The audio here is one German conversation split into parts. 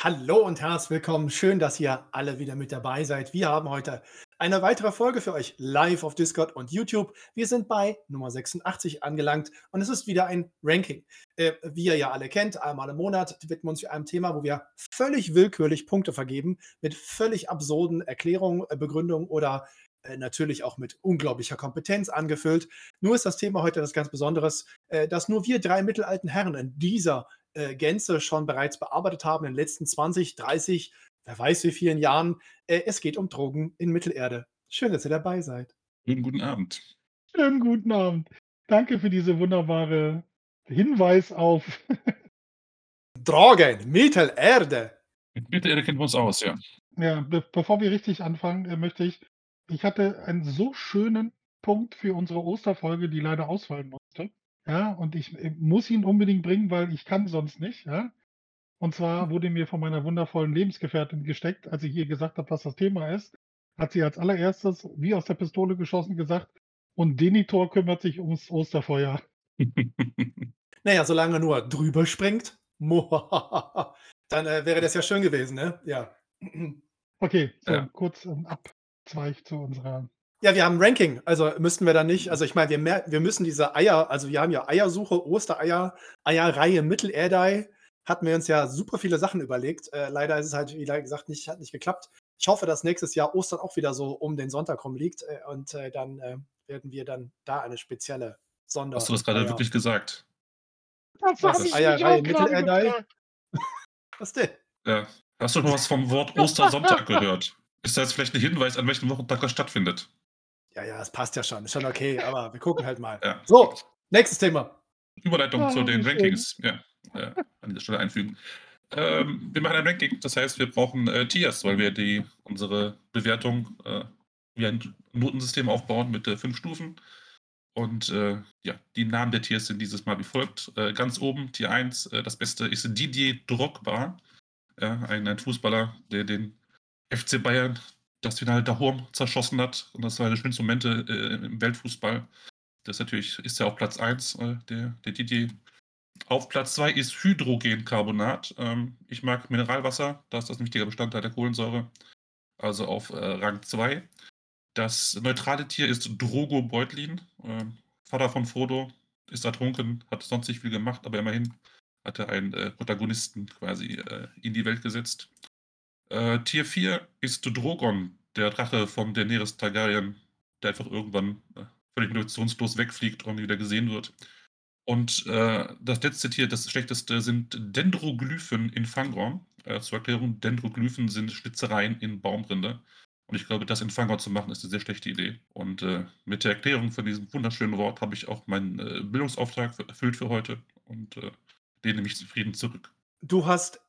Hallo und herzlich willkommen. Schön, dass ihr alle wieder mit dabei seid. Wir haben heute eine weitere Folge für euch live auf Discord und YouTube. Wir sind bei Nummer 86 angelangt und es ist wieder ein Ranking. Äh, wie ihr ja alle kennt, einmal im Monat widmen wir uns einem Thema, wo wir völlig willkürlich Punkte vergeben, mit völlig absurden Erklärungen, äh, Begründungen oder äh, natürlich auch mit unglaublicher Kompetenz angefüllt. Nur ist das Thema heute etwas ganz Besonderes, äh, dass nur wir drei mittelalten Herren in dieser äh, Gänze schon bereits bearbeitet haben in den letzten 20, 30, wer weiß wie vielen Jahren. Äh, es geht um Drogen in Mittelerde. Schön, dass ihr dabei seid. Schönen guten Abend. Schönen guten Abend. Danke für diese wunderbare Hinweis auf Drogen, Mittelerde. Mit Mittelerde kennen wir uns aus, ja. Ja, be bevor wir richtig anfangen, äh, möchte ich ich hatte einen so schönen Punkt für unsere Osterfolge, die leider ausfallen musste. Ja, und ich äh, muss ihn unbedingt bringen, weil ich kann sonst nicht, ja. Und zwar wurde mir von meiner wundervollen Lebensgefährtin gesteckt, als ich ihr gesagt habe, was das Thema ist, hat sie als allererstes wie aus der Pistole geschossen gesagt, und Denitor kümmert sich ums Osterfeuer. naja, solange er nur drüber springt, dann äh, wäre das ja schön gewesen, ne? Ja. Okay, so ja. kurz ein Abzweig zu unserer ja, wir haben ein Ranking, also müssten wir da nicht also ich meine, wir wir müssen diese Eier also wir haben ja Eiersuche, Ostereier, Eierreihe, Mittelerdei, hatten wir uns ja super viele Sachen überlegt. Äh, leider ist es halt, wie gesagt, nicht hat nicht geklappt. Ich hoffe, dass nächstes Jahr Ostern auch wieder so um den Sonntag rum liegt, äh, und, äh, dann, äh, werden wir dann da eine spezielle Sonder Hast du das gerade wirklich gesagt? Das ich Eierreihe, Mittelerdei? Was denn? Ja. Hast du noch was vom Wort Ostersonntag gehört? Ist das jetzt vielleicht ein Hinweis, an welchem Wochentag das stattfindet? Ja, ja, es passt ja schon. Ist schon okay, aber wir gucken halt mal. Ja. So, nächstes Thema. Überleitung ja, zu den Rankings. Ja, äh, an dieser Stelle einfügen. Ähm, wir machen ein Ranking, das heißt, wir brauchen äh, Tiers, weil wir die, unsere Bewertung äh, wie ein Notensystem aufbauen mit äh, fünf Stufen. Und äh, ja, die Namen der Tiers sind dieses Mal wie folgt. Äh, ganz oben, Tier 1, äh, das Beste ist Didier Drogba, ein, ein Fußballer, der den FC Bayern das Finale daheim zerschossen hat. Und das war eine der schönsten Momente äh, im Weltfußball. Das natürlich ist ja auf Platz 1, äh, der, der Didier. Auf Platz 2 ist Hydrogencarbonat. Ähm, ich mag Mineralwasser, da ist das ein wichtiger Bestandteil der Kohlensäure. Also auf äh, Rang 2. Das neutrale Tier ist Drogo Beutlin. Ähm, Vater von Frodo, ist ertrunken, hat sonst nicht viel gemacht, aber immerhin hat er einen äh, Protagonisten quasi äh, in die Welt gesetzt. Äh, Tier 4 ist Drogon, der Drache von Daenerys Targaryen, der einfach irgendwann äh, völlig motivationslos wegfliegt und wieder gesehen wird. Und äh, das letzte Tier, das schlechteste, sind Dendroglyphen in Fangorn. Äh, zur Erklärung, Dendroglyphen sind Schlitzereien in Baumrinde. Und ich glaube, das in Fangorn zu machen, ist eine sehr schlechte Idee. Und äh, mit der Erklärung von diesem wunderschönen Wort habe ich auch meinen äh, Bildungsauftrag erfüllt für heute und lehne mich zufrieden zurück. Du hast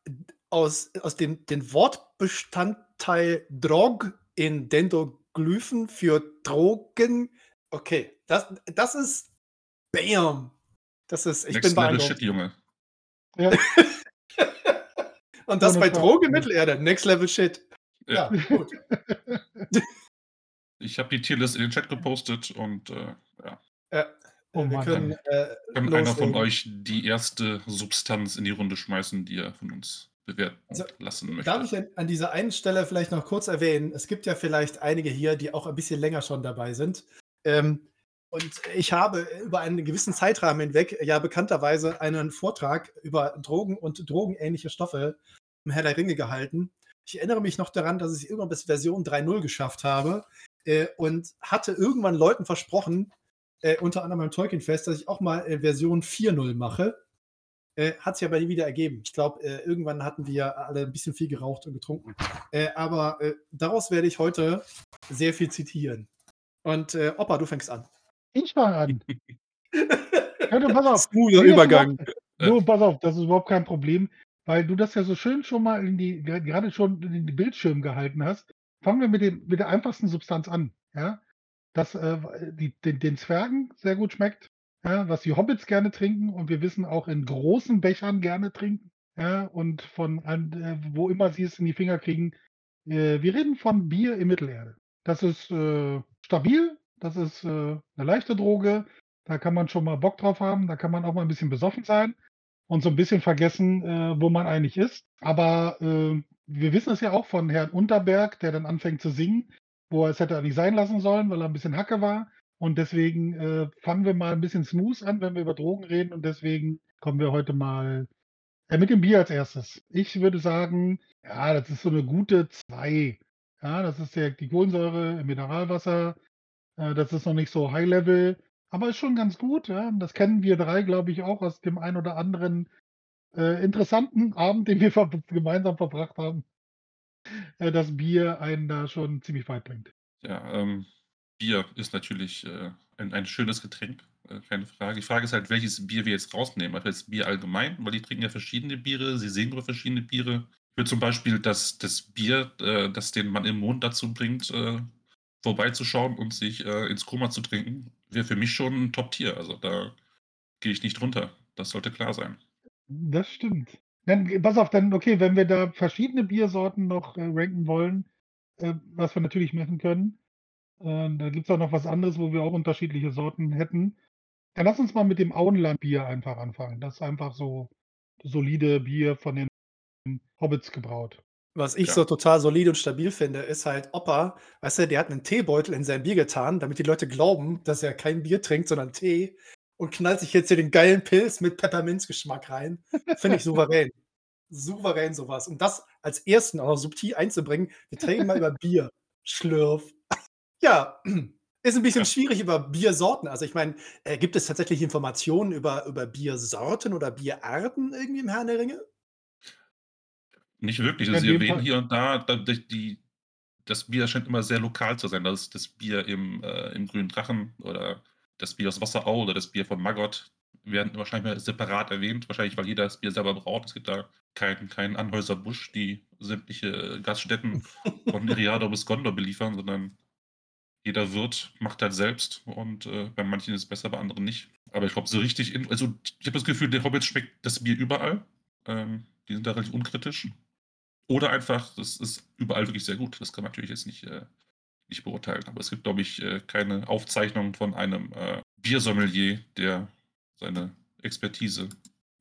aus, aus dem den Wortbestandteil Drog in Dendroglyphen für Drogen. Okay, das, das ist Bam. Das ist, ich Next bin Level Shit, Junge. Ja. Und das bei Drogen Mittelerde. Next Level Shit. Ja, ja gut. ich habe die Tierlist in den Chat gepostet und äh, ja. ja. Oh wir können, äh, kann einer von euch die erste Substanz in die Runde schmeißen, die er von uns bewerten also, lassen möchte. Darf ich an dieser einen Stelle vielleicht noch kurz erwähnen, es gibt ja vielleicht einige hier, die auch ein bisschen länger schon dabei sind. Ähm, und ich habe über einen gewissen Zeitrahmen hinweg ja bekannterweise einen Vortrag über Drogen und drogenähnliche Stoffe im Herr der Ringe gehalten. Ich erinnere mich noch daran, dass ich irgendwann bis Version 3.0 geschafft habe äh, und hatte irgendwann Leuten versprochen, äh, unter anderem beim Tolkien-Fest, dass ich auch mal äh, Version 4.0 mache. Äh, hat sich aber nie wieder ergeben. Ich glaube, äh, irgendwann hatten wir alle ein bisschen viel geraucht und getrunken. Äh, aber äh, daraus werde ich heute sehr viel zitieren. Und Opa, du fängst an. Ich fange an. ja, du, pass auf. Smoother Übergang. Du, pass auf, das ist überhaupt kein Problem, weil du das ja so schön schon mal in die, gerade schon in die Bildschirme gehalten hast. Fangen wir mit, dem, mit der einfachsten Substanz an. Ja? Das äh, die, den, den Zwergen sehr gut schmeckt ja, was die Hobbits gerne trinken und wir wissen auch in großen Bechern gerne trinken. Ja, und von äh, wo immer sie es in die Finger kriegen. Äh, wir reden von Bier im Mittelerde. Das ist äh, stabil, das ist äh, eine leichte Droge. Da kann man schon mal Bock drauf haben, da kann man auch mal ein bisschen besoffen sein. und so ein bisschen vergessen, äh, wo man eigentlich ist. Aber äh, wir wissen es ja auch von Herrn Unterberg, der dann anfängt zu singen, wo er es hätte nicht sein lassen sollen, weil er ein bisschen Hacke war. Und deswegen äh, fangen wir mal ein bisschen smooth an, wenn wir über Drogen reden. Und deswegen kommen wir heute mal äh, mit dem Bier als erstes. Ich würde sagen, ja, das ist so eine gute 2. Ja, das ist ja die Kohlensäure im Mineralwasser. Äh, das ist noch nicht so High Level, aber ist schon ganz gut. Ja. Das kennen wir drei, glaube ich, auch aus dem ein oder anderen äh, interessanten Abend, den wir ver gemeinsam verbracht haben. Äh, dass Bier einen da schon ziemlich weit bringt. Ja, ähm, Bier ist natürlich äh, ein, ein schönes Getränk, äh, keine Frage. Die Frage ist halt, welches Bier wir jetzt rausnehmen. Also jetzt Bier allgemein, weil die trinken ja verschiedene Biere, sie sehen über verschiedene Biere. Ich würde zum Beispiel das, das Bier, äh, das den Mann im Mond dazu bringt, äh, vorbeizuschauen und sich äh, ins Koma zu trinken, wäre für mich schon ein Top-Tier. Also da gehe ich nicht runter. Das sollte klar sein. Das stimmt. Dann, pass auf, dann, okay, wenn wir da verschiedene Biersorten noch äh, ranken wollen, äh, was wir natürlich machen können, äh, da gibt es auch noch was anderes, wo wir auch unterschiedliche Sorten hätten. Dann lass uns mal mit dem Auenland-Bier einfach anfangen. Das ist einfach so solide Bier von den Hobbits gebraut. Was ich Ja. so total solide und stabil finde, ist halt Opa, weißt du, der hat einen Teebeutel in sein Bier getan, damit die Leute glauben, dass er kein Bier trinkt, sondern Tee und knallt sich jetzt hier den geilen Pilz mit Pepperminzgeschmack rein. Finde ich souverän. Souverän sowas. Und das als ersten auch noch subtil einzubringen, wir trinken mal über Bier. Schlürf. Ja, ist ein bisschen Ja. schwierig über Biersorten. Also ich meine, äh, gibt es tatsächlich Informationen über, über Biersorten oder Bierarten irgendwie im Herrn der Ringe? Nicht wirklich. Also sie erwähnen Fall- hier und da, da die, die, das Bier scheint immer sehr lokal zu sein. Das ist das Bier im, äh, im Grünen Drachen oder das Bier aus Wasserau oder das Bier von Maggot werden wahrscheinlich mal separat erwähnt. Wahrscheinlich, weil jeder das Bier selber braucht. Es gibt da keinen kein Anhäuser-Busch, die sämtliche Gaststätten von Iriado bis Gondor beliefern, sondern jeder Wirt macht das selbst und äh, bei manchen ist es besser, bei anderen nicht. Aber ich glaube, so richtig, in, also ich habe das Gefühl, den Hobbits schmeckt das Bier überall. Ähm, die sind da relativ unkritisch. Oder einfach, das ist überall wirklich sehr gut. Das kann man natürlich jetzt nicht, äh, nicht beurteilen. Aber es gibt, glaube ich, äh, keine Aufzeichnung von einem äh, Biersommelier, der seine Expertise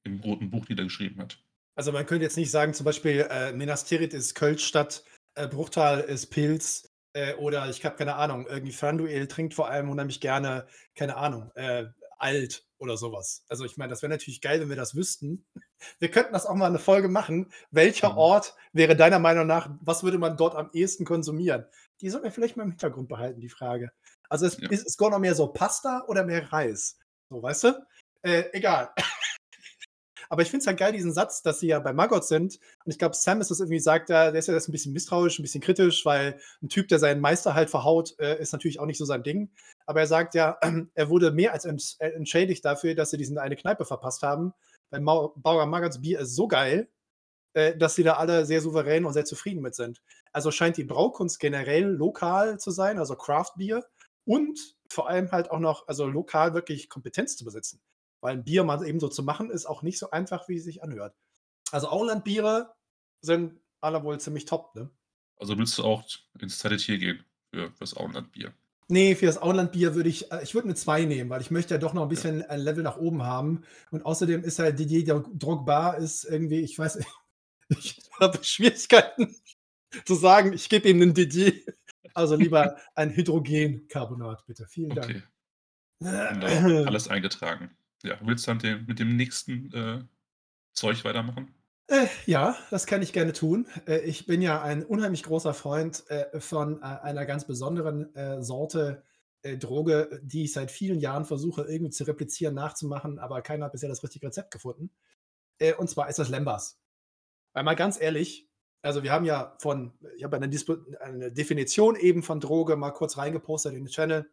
im roten Buch niedergeschrieben hat. Also man könnte jetzt nicht sagen, zum Beispiel äh, Minas Tirith ist Kölschstadt, äh, Bruchtal ist Pilz äh, oder ich habe keine Ahnung, irgendwie Franduel trinkt vor allem unheimlich gerne, keine Ahnung, äh, alt oder sowas. Also ich meine, das wäre natürlich geil, wenn wir das wüssten. Wir könnten das auch mal eine Folge machen. Welcher Mhm. Ort wäre deiner Meinung nach, was würde man dort am ehesten konsumieren? Die sollten wir vielleicht mal im Hintergrund behalten, die Frage. Also es, Ja. ist es noch mehr so Pasta oder mehr Reis? So, weißt du? Äh, egal. Aber ich finde es halt geil, diesen Satz, dass sie ja bei Maggot sind. Und ich glaube, Sam ist das irgendwie sagt, ja, der ist ja jetzt ein bisschen misstrauisch, ein bisschen kritisch, weil ein Typ, der seinen Meister halt verhaut, äh, ist natürlich auch nicht so sein Ding. Aber er sagt ja, er wurde mehr als ents äh, entschädigt dafür, dass sie diesen eine Kneipe verpasst haben. Weil Bauer Maggots Bier ist so geil, äh, dass sie da alle sehr souverän und sehr zufrieden mit sind. Also scheint die Braukunst generell lokal zu sein, also Craft Bier und vor allem halt auch noch, also lokal wirklich Kompetenz zu besitzen. Weil ein Bier mal eben so zu machen, ist auch nicht so einfach, wie es sich anhört. Also Auenlandbiere sind alle wohl ziemlich top, ne? Also willst du auch ins zweite Tier gehen für das Auenlandbier? Nee, für das Auenlandbier würde ich, äh, ich würde eine 2 nehmen, weil ich möchte ja doch noch ein bisschen ein Level nach oben haben. Und außerdem ist halt Didier Drogba ist irgendwie, ich weiß, ich habe Schwierigkeiten zu sagen, ich gebe ihm einen Didier. Also lieber ein Hydrogencarbonat, bitte. Vielen Okay, Dank. wunderbar. alles eingetragen. Ja, willst du dann mit dem nächsten äh, Zeug weitermachen? Äh, ja, das kann ich gerne tun. Äh, ich bin ja ein unheimlich großer Freund äh, von äh, einer ganz besonderen äh, Sorte Droge, die ich seit vielen Jahren versuche irgendwie zu replizieren, nachzumachen, aber keiner hat bisher das richtige Rezept gefunden. Und zwar ist das Lembas. Weil mal ganz ehrlich, also wir haben ja von, ich habe eine, eine Definition eben von Droge mal kurz reingepostet in den Channel.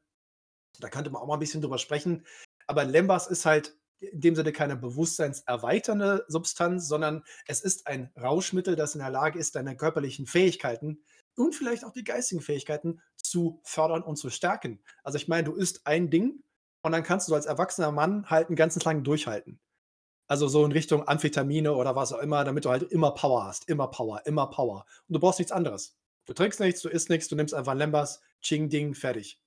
Da könnte man auch mal ein bisschen drüber sprechen. Aber Lembas ist halt in dem Sinne keine bewusstseinserweiternde Substanz, sondern es ist ein Rauschmittel, das in der Lage ist, deine körperlichen Fähigkeiten und vielleicht auch die geistigen Fähigkeiten zu fördern und zu stärken. Also ich meine, du isst ein Ding und dann kannst du als erwachsener Mann halt einen ganzen lang durchhalten. Also so in Richtung Amphetamine oder was auch immer, damit du halt immer Power hast. Immer Power, immer Power. Und du brauchst nichts anderes. Du trinkst nichts, du isst nichts, du nimmst einfach Lembas, Ching Ding, fertig.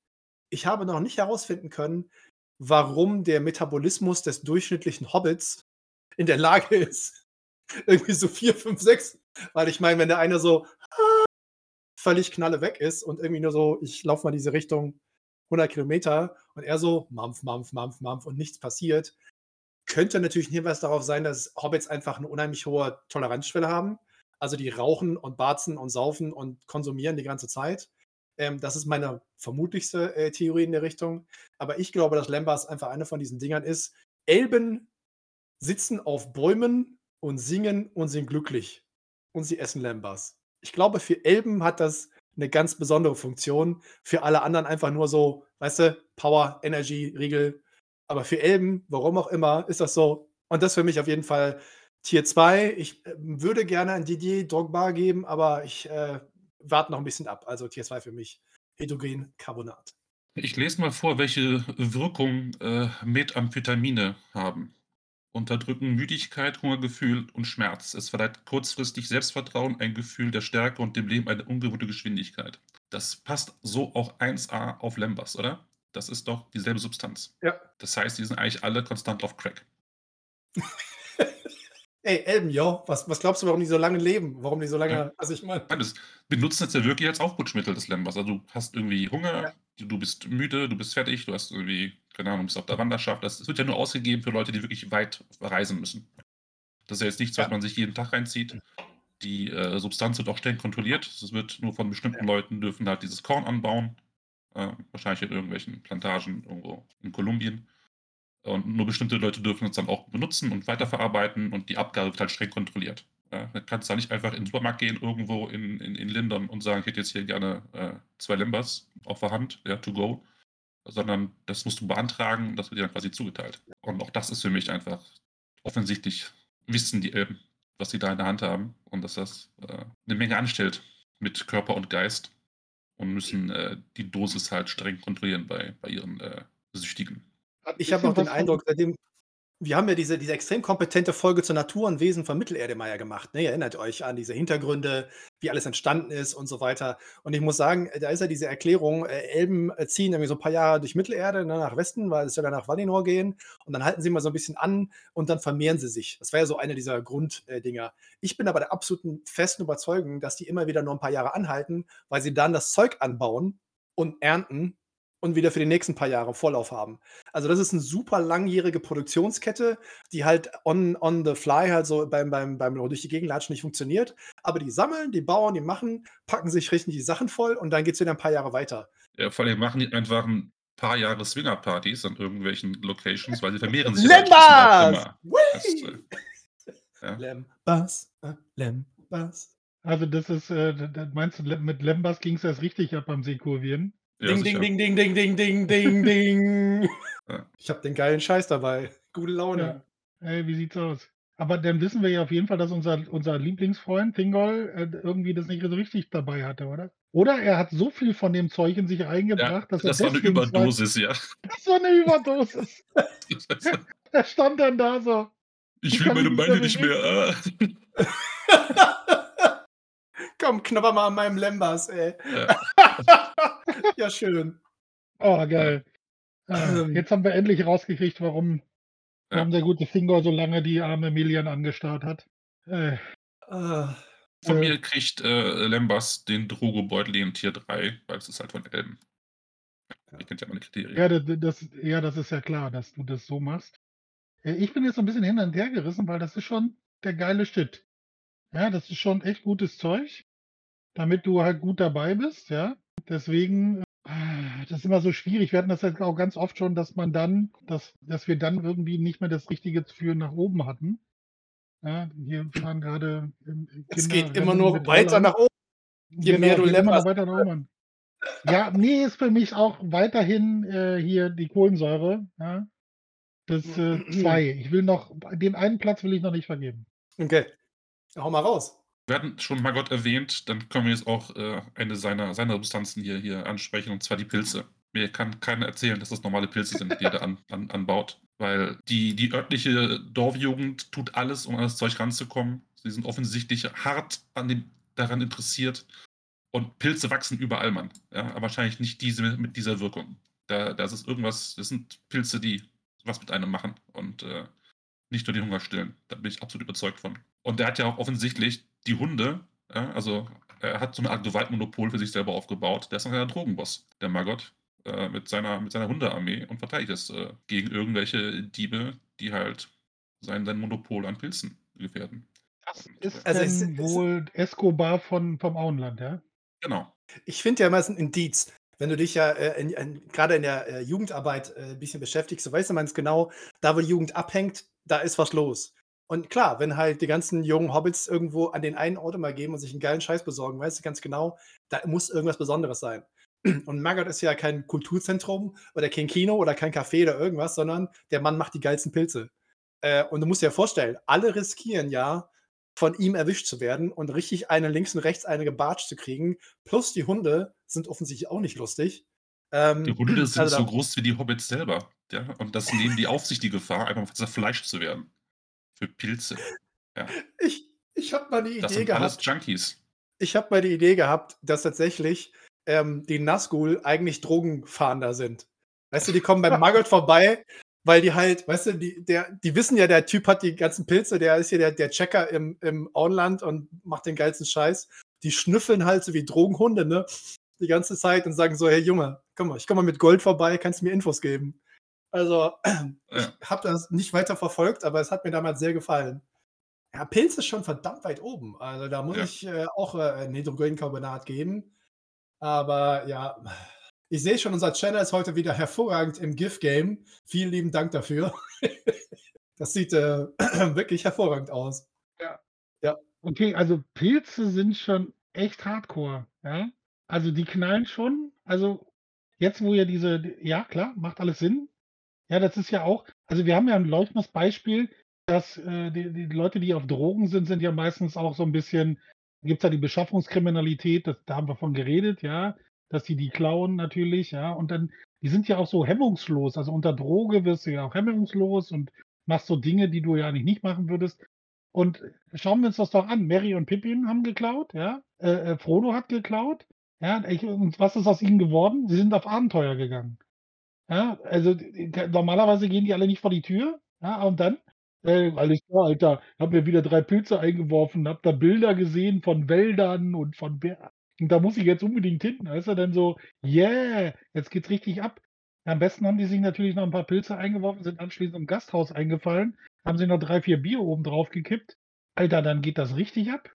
Ich habe noch nicht herausfinden können, warum der Metabolismus des durchschnittlichen Hobbits in der Lage ist, irgendwie so vier, fünf, sechs. Weil ich meine, wenn der eine so völlig knalle weg ist und irgendwie nur so, ich laufe mal diese Richtung 100 Kilometer und er so Mampf, Mampf, Mampf, Mampf und nichts passiert, könnte natürlich ein Hinweis darauf sein, dass Hobbits einfach eine unheimlich hohe Toleranzschwelle haben. Also die rauchen und barzen und saufen und konsumieren die ganze Zeit. Ähm, das ist meine vermutlichste äh, Theorie in der Richtung. Aber ich glaube, dass Lambas einfach eine von diesen Dingern ist. Elben sitzen auf Bäumen und singen und sind glücklich. Und sie essen Lambas. Ich glaube, für Elben hat das eine ganz besondere Funktion. Für alle anderen einfach nur so, weißt du, Power, Energy, Riegel. Aber für Elben, warum auch immer, ist das so. Und das für mich auf jeden Fall Tier 2. Ich äh, würde gerne ein Didier Drogba geben, aber ich äh, warte noch ein bisschen ab. Also Tier 2 für mich. Hydrogen Carbonat. Ich lese mal vor, welche Wirkung äh, Methamphetamine haben. Unterdrücken Müdigkeit, Hungergefühl und Schmerz. Es verleiht kurzfristig Selbstvertrauen, ein Gefühl der Stärke und dem Leben eine ungewohnte Geschwindigkeit. Das passt so auch 1a auf Lembas, oder? Das ist doch dieselbe Substanz. Ja. Das heißt, die sind eigentlich alle konstant auf Crack. Ey, Elben, jo, was, was glaubst du, warum die so lange leben? Warum die so lange, Ja. also ich meine, Das benutzen jetzt ja wirklich als Aufputschmittel des Lembas. Also du hast irgendwie Hunger, Ja. du bist müde, du bist fertig, du hast irgendwie, keine Ahnung, bist auf der Wanderschaft. Das wird ja nur ausgegeben für Leute, die wirklich weit reisen müssen. Das ist ja jetzt nichts, was Ja. man sich jeden Tag reinzieht. Die äh, Substanz wird auch streng kontrolliert. Es wird nur von bestimmten Leuten dürfen halt dieses Korn anbauen. Äh, wahrscheinlich in irgendwelchen Plantagen irgendwo in Kolumbien. Und nur bestimmte Leute dürfen es dann auch benutzen und weiterverarbeiten und die Abgabe wird halt streng kontrolliert. Ja, dann kannst da nicht einfach in den Supermarkt gehen, irgendwo in, in, in Lindern und sagen, ich hätte jetzt hier gerne äh, zwei Limbers auf der Hand, ja, to go. Sondern das musst du beantragen und das wird dir dann quasi zugeteilt. Und auch das ist für mich einfach offensichtlich, wissen die Elben, was sie da in der Hand haben und dass das äh, eine Menge anstellt mit Körper und Geist und müssen äh, die Dosis halt streng kontrollieren bei, bei ihren äh, Süchtigen. Ich habe auch den Eindruck, seitdem, wir haben ja diese, diese extrem kompetente Folge zur Natur und Wesen von Mittelerde ja gemacht. Ne? Ihr erinnert euch an diese Hintergründe, wie alles entstanden ist und so weiter. Und ich muss sagen, da ist ja diese Erklärung, äh, Elben äh, ziehen irgendwie so ein paar Jahre durch Mittelerde ne, nach Westen, weil es soll ja nach Valinor gehen. Und dann halten sie mal so ein bisschen an und dann vermehren sie sich. Das wäre ja so eine dieser Grunddinger. Ich bin aber der absoluten festen Überzeugung, dass die immer wieder nur ein paar Jahre anhalten, weil sie dann das Zeug anbauen und ernten und wieder für die nächsten paar Jahre Vorlauf haben. Also das ist eine super langjährige Produktionskette, die halt on, on the fly halt so beim, beim, beim durch die Gegend latschen nicht funktioniert. Aber die sammeln, die bauen, die machen, packen sich richtig die Sachen voll und dann geht es wieder ein paar Jahre weiter. Ja, vor allem machen die einfach ein paar Jahre Swinger-Partys an irgendwelchen Locations, weil sie vermehren sich. Lembas! Lembas, Lembas. Also das ist, äh, meinst du, mit Lembas ging es erst richtig ab beim Seekurvieren? Ja, Ding, ding, ding, ding, ding, ding, ding, ding, ding. Ja. Ich habe den geilen Scheiß dabei. Gute Laune. Ey, wie sieht's aus? Aber dann wissen wir ja auf jeden Fall, dass unser, unser Lieblingsfreund Thingol äh, irgendwie das nicht so richtig dabei hatte, oder? Oder er hat so viel von dem Zeug in sich Ja, eingebracht, dass er das war eine Überdosis, ja. Das war eine Überdosis. Er stand dann da so. Ich will meine Beine nicht mehr mehr. Komm, knabber mal an meinem Lembas, ey. Ja. Ja, schön. Oh, geil. Ah, Ähm. Jetzt haben wir endlich rausgekriegt, warum, Ja. warum der gute Thingol so lange die arme Milian angestarrt hat. Äh, Ah, Von Äh. mir kriegt äh, Lembas den Drogo-Beutel in Tier 3, weil es ist halt von Elben. Ja. Ich kennt ja meine Kriterien. ja, das, ja, das ist ja klar, dass du das so machst. Äh, Ich bin jetzt so ein bisschen hin und her gerissen, weil das ist schon der geile Shit. Ja, das ist schon echt gutes Zeug, damit du halt gut dabei bist, ja. Deswegen, äh, das ist immer so schwierig. Wir hatten das jetzt auch ganz oft schon, dass man dann, dass, dass wir dann irgendwie nicht mehr das Richtige für nach oben hatten. Ja, hier fahren gerade ähm, es Kinder geht immer nur weiter nach oben. Je mehr du weiter nach oben. Ja, nee, ist für mich auch weiterhin äh, hier die Kohlensäure. Ja. Das äh, zwei. Ich will noch, den einen Platz will ich noch nicht vergeben. Okay. Hau mal raus. Wir hatten schon Margot erwähnt, dann können wir jetzt auch äh, eine seiner, seiner Substanzen hier, hier ansprechen, und zwar die Pilze. Mir kann keiner erzählen, dass das normale Pilze sind, die er da an, an, anbaut. Weil die, die örtliche Dorfjugend tut alles, um an das Zeug ranzukommen. Sie sind offensichtlich hart an dem, daran interessiert. Und Pilze wachsen überall, Mann. Ja, aber wahrscheinlich nicht diese mit dieser Wirkung. Da, das ist irgendwas, das sind Pilze, die was mit einem machen. Und äh, nicht nur den Hunger stillen. Da bin ich absolut überzeugt von. Und der hat ja auch offensichtlich die Hunde, ja, also er hat so eine Art Gewaltmonopol für sich selber aufgebaut. Der ist ein kleiner Drogenboss, der Margot, äh, mit, seiner, mit seiner Hundearmee und verteidigt es äh, gegen irgendwelche Diebe, die halt sein, sein Monopol an Pilzen gefährden. Das ist Also es- denn es- wohl Escobar von, vom Auenland, ja? Genau. Ich finde ja immer, es ist ein Indiz. Wenn du dich ja äh, gerade in der äh, Jugendarbeit äh, ein bisschen beschäftigst, so weißt du ganz genau, da wo die Jugend abhängt, da ist was los. Und klar, wenn halt die ganzen jungen Hobbits irgendwo an den einen Ort immer gehen und sich einen geilen Scheiß besorgen, weißt du ganz genau, da muss irgendwas Besonderes sein. Und Margot ist ja kein Kulturzentrum oder kein Kino oder kein Café oder irgendwas, sondern der Mann macht die geilsten Pilze. Äh, und du musst dir ja vorstellen, alle riskieren ja, von ihm erwischt zu werden und richtig einen links und rechts eine gebatscht zu kriegen. Plus die Hunde sind offensichtlich auch nicht lustig. Ähm, Die Hunde sind also so groß wie die Hobbits selber. Ja? Und das nehmen die auf sich die Gefahr, einfach zerfleischt zu werden. Für Pilze. Ich, ich habe mal die Das Idee sind alles gehabt. Junkies. Ich habe mal die Idee gehabt, dass tatsächlich ähm, die Nazgul eigentlich Drogenfahnder sind. Weißt du, die kommen beim Margot vorbei, weil die halt, weißt du, die, der, die wissen ja, der Typ hat die ganzen Pilze, der ist hier der, der Checker im, im Auenland und macht den geilsten Scheiß. Die schnüffeln halt so wie Drogenhunde, ne? Die ganze Zeit und sagen so, hey Junge, komm mal, ich komme mal mit Gold vorbei, kannst du mir Infos geben. Also, ich Ja. habe das nicht weiter verfolgt, aber es hat mir damals sehr gefallen. Ja, Pilz ist schon verdammt weit oben. Also da muss Ja. ich äh, auch äh, ein Hydrogencarbonat geben. Aber ja, ich sehe schon, unser Channel ist heute wieder hervorragend im GIF-Game. Vielen lieben Dank dafür. das sieht äh, wirklich hervorragend aus. Okay, also Pilze sind schon echt hardcore, ja? Also die knallen schon. Also jetzt, wo ja diese, ja klar, macht alles Sinn. Ja, das ist ja auch, also wir haben ja ein leuchtendes Beispiel, dass äh, die, die Leute, die auf Drogen sind, sind ja meistens auch so ein bisschen, gibt es ja die Beschaffungskriminalität, das, da haben wir von geredet, ja, dass die die klauen natürlich, ja, und dann, die sind ja auch so hemmungslos. Also unter Droge wirst du ja auch hemmungslos und machst so Dinge, die du ja eigentlich nicht machen würdest. Und schauen wir uns das doch an. Mary und Pippin haben geklaut, ja. Äh, äh, Frodo hat geklaut. Ja, und was ist aus ihnen geworden? Sie sind auf Abenteuer gegangen. Ja, also normalerweise gehen die alle nicht vor die Tür. Ja, und dann, äh, alles klar, Alter, hab mir wieder drei Pilze eingeworfen, hab da Bilder gesehen von Wäldern und von Bär. Und da muss ich jetzt unbedingt hin. Da ist er dann so, yeah, jetzt geht's richtig ab. Am besten haben die sich natürlich noch ein paar Pilze eingeworfen, sind anschließend im Gasthaus eingefallen, haben sie noch drei, vier Bier oben drauf gekippt. Alter, dann geht das richtig ab.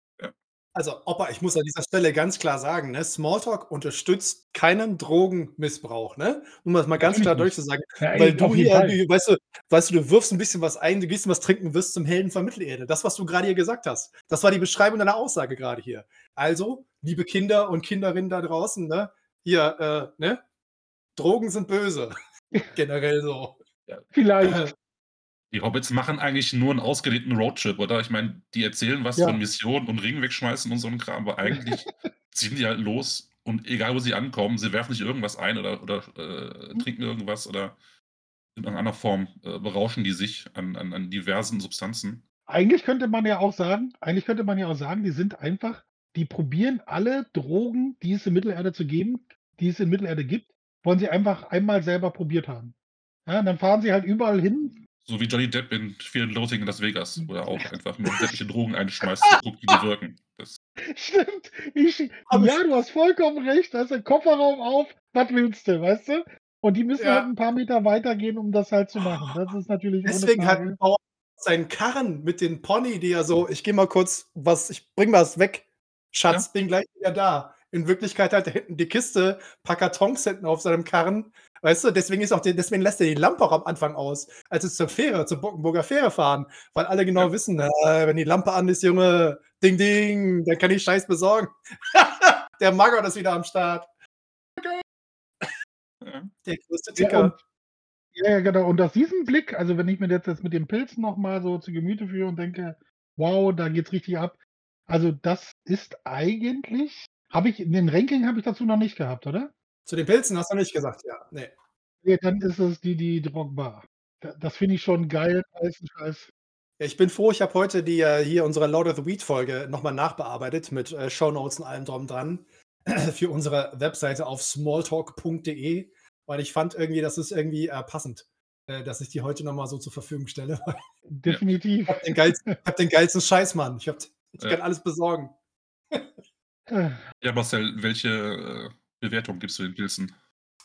Also, Opa, ich muss an dieser Stelle ganz klar sagen, ne, Smalltalk unterstützt keinen Drogenmissbrauch, ne? Um das mal ganz Natürlich klar nicht. durchzusagen. Ja, Weil du auf jeden hier, Fall. du, weißt, du, weißt du, du wirfst ein bisschen was ein, du gehst was trinken, wirst zum Helden von Mittelerde. Das, was du gerade hier gesagt hast. Das war die Beschreibung deiner Aussage gerade hier. Also, liebe Kinder und Kinderinnen da draußen, ne? Hier, äh, ne? Drogen sind böse. Generell so. Vielleicht. Die Hobbits machen eigentlich nur einen ausgedehnten Roadtrip, oder? Ich meine, die erzählen was Ja. von Missionen und Ringen wegschmeißen und so ein Kram, aber eigentlich ziehen die halt los und egal wo sie ankommen, sie werfen sich irgendwas ein oder, oder äh, trinken irgendwas oder in irgendeiner Form äh, berauschen die sich an, an, an diversen Substanzen. Eigentlich könnte man ja auch sagen, eigentlich könnte man ja auch sagen, die sind einfach, die probieren alle Drogen, die es in Mittelerde zu geben, die es in Mittelerde gibt, wollen sie einfach einmal selber probiert haben. Ja, dann fahren sie halt überall hin. So wie Johnny Depp in Fear and Loathing in Las Vegas, wo er auch einfach nur sämtliche Drogen einschmeißt und guckt, wie die wirken. Das, Stimmt. Ich, ja, du hast vollkommen recht. Da ist der Kofferraum auf. Was willst du, weißt du? Und die müssen Ja. halt ein paar Meter weitergehen, um das halt zu machen. Das ist natürlich Deswegen hat ein Bauer seinen Karren mit den Pony, die er so, ich gehe mal kurz was, ich bring was weg. Schatz, bin gleich wieder da. In Wirklichkeit hat er hinten die Kiste, paar Kartons hinten auf seinem Karren. Weißt du, deswegen ist auch die, deswegen lässt er die Lampe auch am Anfang aus, als es zur Fähre, zur Bockenburger Fähre fahren. Weil alle genau Ja. wissen, äh, wenn die Lampe an ist, Junge, ding ding, dann kann ich Scheiß besorgen. Der Maggot ist wieder am Start. ja. Der größte Ja, Ticker. ja, ja, genau. Und aus diesem Blick, also wenn ich mir das jetzt mit den Pilzen nochmal so zu Gemüte führe und denke, wow, da geht's richtig ab. Also das ist eigentlich, habe ich, den Ranking habe ich dazu noch nicht gehabt, oder? Zu den Pilzen hast du nicht gesagt, ja. Nee. Nee, dann ist es die, die Drogba. Da- Das finde ich schon geil. heißen Scheiß. Ich bin froh, ich habe heute die äh, hier unsere Lord of the Weed Folge nochmal nachbearbeitet mit äh, Shownotes und allem drum dran für unsere Webseite auf smalltalk.de, weil ich fand irgendwie, das ist irgendwie äh, passend. äh, dass ich die heute nochmal so zur Verfügung stelle. Definitiv. Ich habe den, geilsten, hab den geilsten Scheiß, Mann. Ich, hab, ich Ja. kann alles besorgen. Ja, Marcel, welche äh, Bewertung gibst du den Pilzen?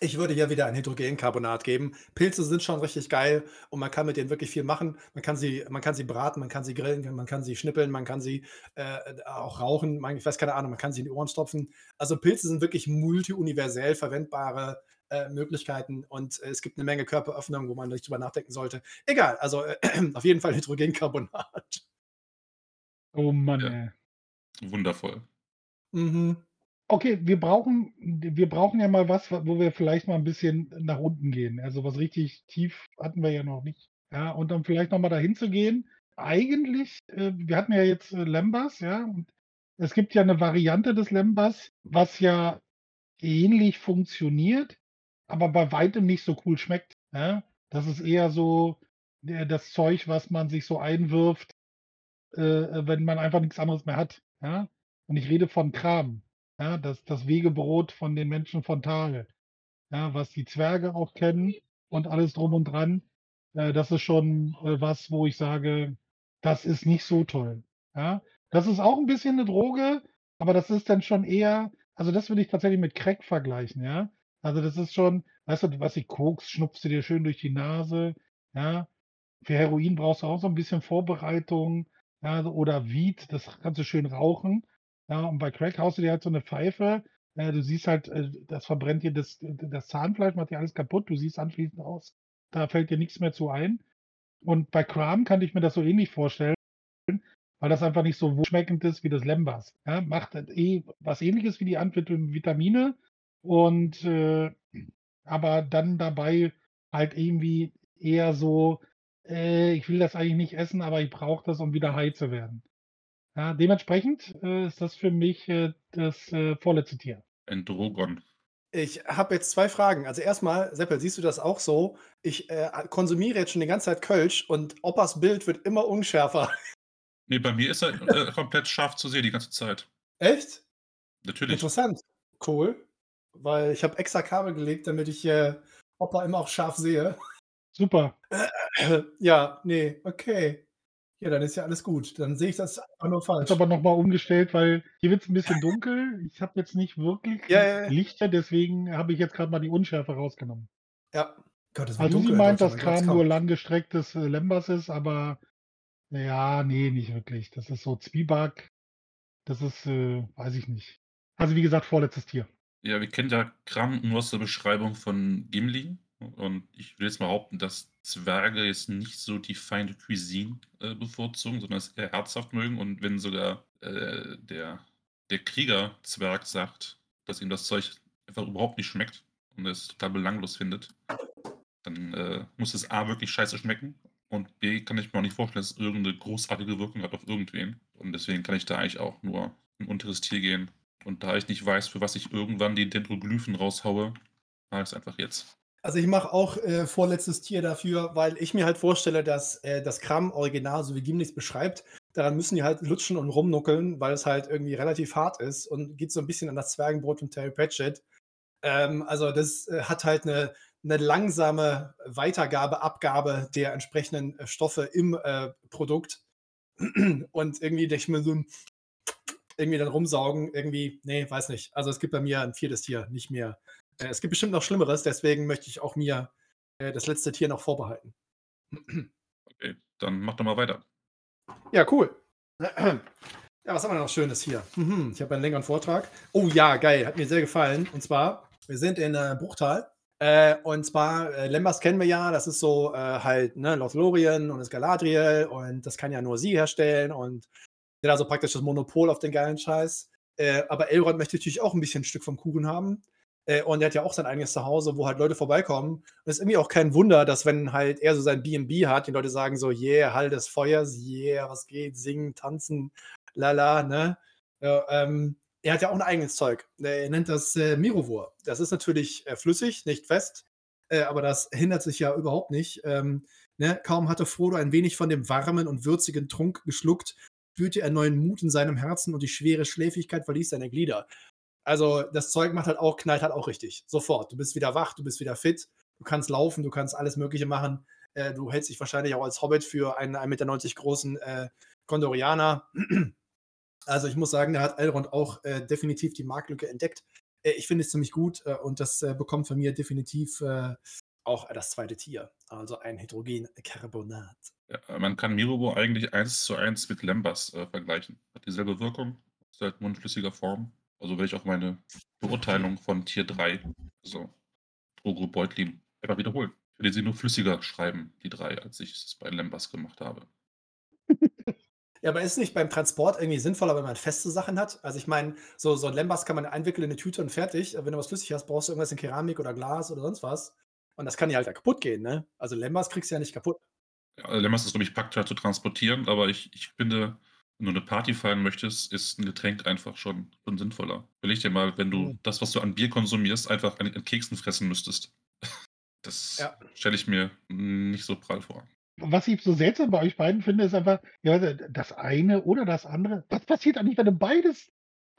Ich würde hier wieder ein Hydrogencarbonat geben. Pilze sind schon richtig geil und man kann mit denen wirklich viel machen. Man kann sie, man kann sie braten, man kann sie grillen, man kann sie schnippeln, man kann sie äh, auch rauchen. Man, ich weiß keine Ahnung, man kann sie in die Ohren stopfen. Also Pilze sind wirklich multiuniversell verwendbare äh, Möglichkeiten und äh, es gibt eine Menge Körperöffnungen, wo man nicht drüber nachdenken sollte. Egal, also äh, auf jeden Fall Hydrogencarbonat. oh Mann, Ja. ey. Wundervoll. Mhm. Okay, wir brauchen, wir brauchen ja mal was, wo wir vielleicht mal ein bisschen nach unten gehen. Also was richtig tief hatten wir ja noch nicht. Ja, und dann vielleicht nochmal dahin zu gehen. Eigentlich, äh, wir hatten ja jetzt äh, Lembas, ja, und es gibt ja eine Variante des Lembas, was ja ähnlich funktioniert, aber bei weitem nicht so cool schmeckt. Ja? Das ist eher so äh, das Zeug, was man sich so einwirft, äh, wenn man einfach nichts anderes mehr hat. Ja? Und ich rede von Kram. Ja, das, das Wegebrot von den Menschen von Tal. Ja, was die Zwerge auch kennen und alles drum und dran. Äh, das ist schon äh, was, wo ich sage, das ist nicht so toll. Ja, das ist auch ein bisschen eine Droge, aber das ist dann schon eher, also das würde ich tatsächlich mit Crack vergleichen, ja. Also das ist schon, weißt du, was ich Koks, schnupfst du dir schön durch die Nase, ja. Für Heroin brauchst du auch so ein bisschen Vorbereitung, ja, oder Weed, das kannst du schön rauchen. Ja, und bei Crack haust du dir halt so eine Pfeife. Äh, du siehst halt, äh, das verbrennt dir das, das Zahnfleisch, macht dir alles kaputt. Du siehst anschließend aus, da fällt dir nichts mehr zu ein. Und bei Cram kann ich mir das so ähnlich vorstellen, weil das einfach nicht so wohlschmeckend ist wie das Lembas. Ja, macht halt eh was ähnliches wie die Vitamine und äh, aber dann dabei halt irgendwie eher so, äh, ich will das eigentlich nicht essen, aber ich brauche das, um wieder high zu werden. Ja, dementsprechend äh, ist das für mich äh, das äh, vorletzte Tier. Ein Drogon. Ich habe jetzt zwei Fragen. Also erstmal, Seppel, siehst du das auch so? Ich äh, konsumiere jetzt schon die ganze Zeit Kölsch und Oppas Bild wird immer unschärfer. Nee, bei mir ist er äh, komplett scharf zu sehen die ganze Zeit. Echt? Natürlich. Interessant. Cool. Weil ich habe extra Kabel gelegt, damit ich äh, Oppa immer auch scharf sehe. Super. ja, nee, okay. Ja, dann ist ja alles gut. Dann sehe ich das einfach nur falsch. Ist aber nochmal umgestellt, weil hier wird es ein bisschen dunkel. Ich habe jetzt nicht wirklich Ja, ja, ja. Lichter, deswegen habe ich jetzt gerade mal die Unschärfe rausgenommen. Ja. Gott, wird Also sie meint, dass Kram nur langgestrecktes äh, Lembas ist, aber ja, nee, nicht wirklich. Das ist so Zwieback. Das ist, äh, weiß ich nicht. Also wie gesagt, vorletztes Tier. Ja, wir kennen ja Kram nur aus der Beschreibung von Gimli. Und ich will jetzt mal behaupten, dass Zwerge jetzt nicht so die feine Cuisine äh, bevorzugen, sondern es eher herzhaft mögen. Und wenn sogar äh, der, der Krieger-Zwerg sagt, dass ihm das Zeug einfach überhaupt nicht schmeckt und es total belanglos findet, dann äh, muss es A wirklich scheiße schmecken und B kann ich mir auch nicht vorstellen, dass es irgendeine großartige Wirkung hat auf irgendwen. Und deswegen kann ich da eigentlich auch nur ein unteres Tier gehen. Und da ich nicht weiß, für was ich irgendwann die Dendroglyphen raushaue, mache ich es einfach jetzt. Also ich mache auch äh, vorletztes Tier dafür, weil ich mir halt vorstelle, dass äh, das Kram original, so wie Gimli es beschreibt, daran müssen die halt lutschen und rumnuckeln, weil es halt irgendwie relativ hart ist und geht so ein bisschen an das Zwergenbrot von Terry Pratchett. Ähm, also das äh, hat halt eine, eine langsame Weitergabe, Abgabe der entsprechenden äh, Stoffe im äh, Produkt. Und irgendwie denke ich mir so, irgendwie dann rumsaugen, irgendwie, nee, weiß nicht. Also es gibt bei mir ein viertes Tier, nicht mehr. Äh, es gibt bestimmt noch Schlimmeres, deswegen möchte ich auch mir äh, das letzte Tier noch vorbehalten. Okay, dann mach doch mal weiter. Ja, cool. Ja, was haben wir noch Schönes hier? Mhm, ich habe einen längeren Vortrag. Oh ja, geil, hat mir sehr gefallen. Und zwar, wir sind in äh, Bruchtal. Äh, und zwar, äh, Lembas kennen wir ja, das ist so halt, ne, Lothlorien und das Galadriel und das kann ja nur sie herstellen und ja, also praktisch das Monopol auf den geilen Scheiß. Aber Elrond möchte natürlich auch ein bisschen ein Stück vom Kuchen haben. Äh, und er hat ja auch sein eigenes Zuhause, wo halt Leute vorbeikommen. Und es ist irgendwie auch kein Wunder, dass wenn halt er so sein B&B hat, die Leute sagen so, yeah, Hall des Feuers, yeah, was geht, singen, tanzen, lala, ne? Ja, ähm, er hat ja auch ein eigenes Zeug. Er nennt das äh, Mirovur. Das ist natürlich äh, flüssig, nicht fest, äh, aber das hindert sich ja überhaupt nicht. Ähm, ne? Kaum hatte Frodo ein wenig von dem warmen und würzigen Trunk geschluckt, spürte er neuen Mut in seinem Herzen und die schwere Schläfrigkeit verließ seine Glieder. Also das Zeug macht halt auch, knallt halt auch richtig. Sofort. Du bist wieder wach, du bist wieder fit. du kannst laufen, du kannst alles Mögliche machen. Äh, du hältst dich wahrscheinlich auch als Hobbit für einen 1,90 Meter großen äh, Gondorianer. Also ich muss sagen, da hat Elrond auch äh, definitiv die Marktlücke entdeckt. Äh, ich finde es ziemlich gut äh, und das äh, bekommt von mir definitiv auch das zweite Tier, also ein Hydrogencarbonat. Ja, man kann Mirobo eigentlich eins zu eins mit Lembas vergleichen. Hat dieselbe Wirkung, ist halt nur in flüssiger Form. Also werde ich auch meine Beurteilung von Tier 3, also Drogo Beutlin, einfach wiederholen. Ich werde sie nur flüssiger schreiben, die drei, als ich es bei Lembas gemacht habe. Ja, aber ist es nicht beim Transport irgendwie sinnvoller, wenn man feste Sachen hat? Also ich meine, so, so ein Lembas kann man einwickeln in eine Tüte und fertig. Wenn du was flüssig hast, brauchst du irgendwas in Keramik oder Glas oder sonst was. Und das kann ja halt kaputt gehen, ne? Also Lembas kriegst du ja nicht kaputt. Ja, Lembas ist, glaube ich, praktischer zu transportieren, aber ich, ich finde, wenn du eine Party feiern möchtest, ist ein Getränk einfach schon, schon sinnvoller. Überleg dir mal, wenn du mhm. das, was du an Bier konsumierst, einfach an, an Keksen fressen müsstest. Das ja. stelle ich mir nicht so prall vor was ich so seltsam bei euch beiden finde, ist einfach, ja, das eine oder das andere. Was passiert eigentlich, wenn du beides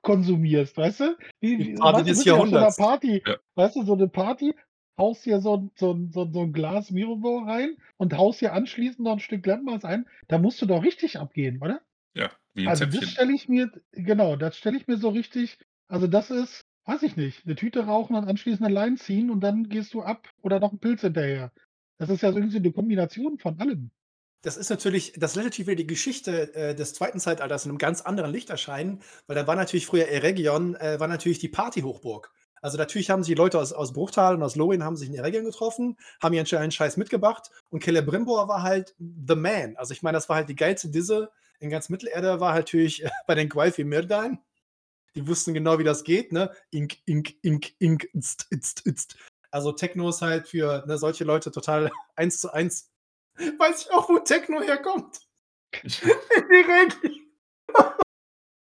konsumierst, weißt du? Wie, Die Party des Jahrhunderts. So Party, ja. Weißt du, so eine Party, haust hier so, so, so, so ein Glas Mirobor rein und haust hier anschließend noch ein Stück Glemmers ein. Da musst du doch richtig abgehen, oder? Ja, wie ein Also Zäpfchen. das stelle ich mir, genau, das stelle ich mir so richtig, also das ist, weiß ich nicht, eine Tüte rauchen und anschließend eine Line ziehen und dann gehst du ab oder noch ein Pilz hinterher. Das ist ja irgendwie eine Kombination von allem. Das ist natürlich das lässt natürlich wieder die Geschichte, äh, des zweiten Zeitalters in einem ganz anderen Licht erscheinen, weil da war natürlich früher Eregion äh, war natürlich die Partyhochburg. Also, natürlich haben sich die Leute aus aus Bruchtal und aus Lorien haben sich in Eregion getroffen, haben ihren einen Scheiß mitgebracht und Celebrimbor war halt the man. Also, ich meine, das war halt die geilste Disse in ganz Mittelerde war halt natürlich bei den Guelfi Mirdain. Die wussten genau, wie das geht, ne? Ink, ink, ink, ink, itzt, itzt, itzt. Also Techno ist halt für ne, solche Leute total eins zu eins. Weiß ich auch, wo Techno herkommt. Direkt.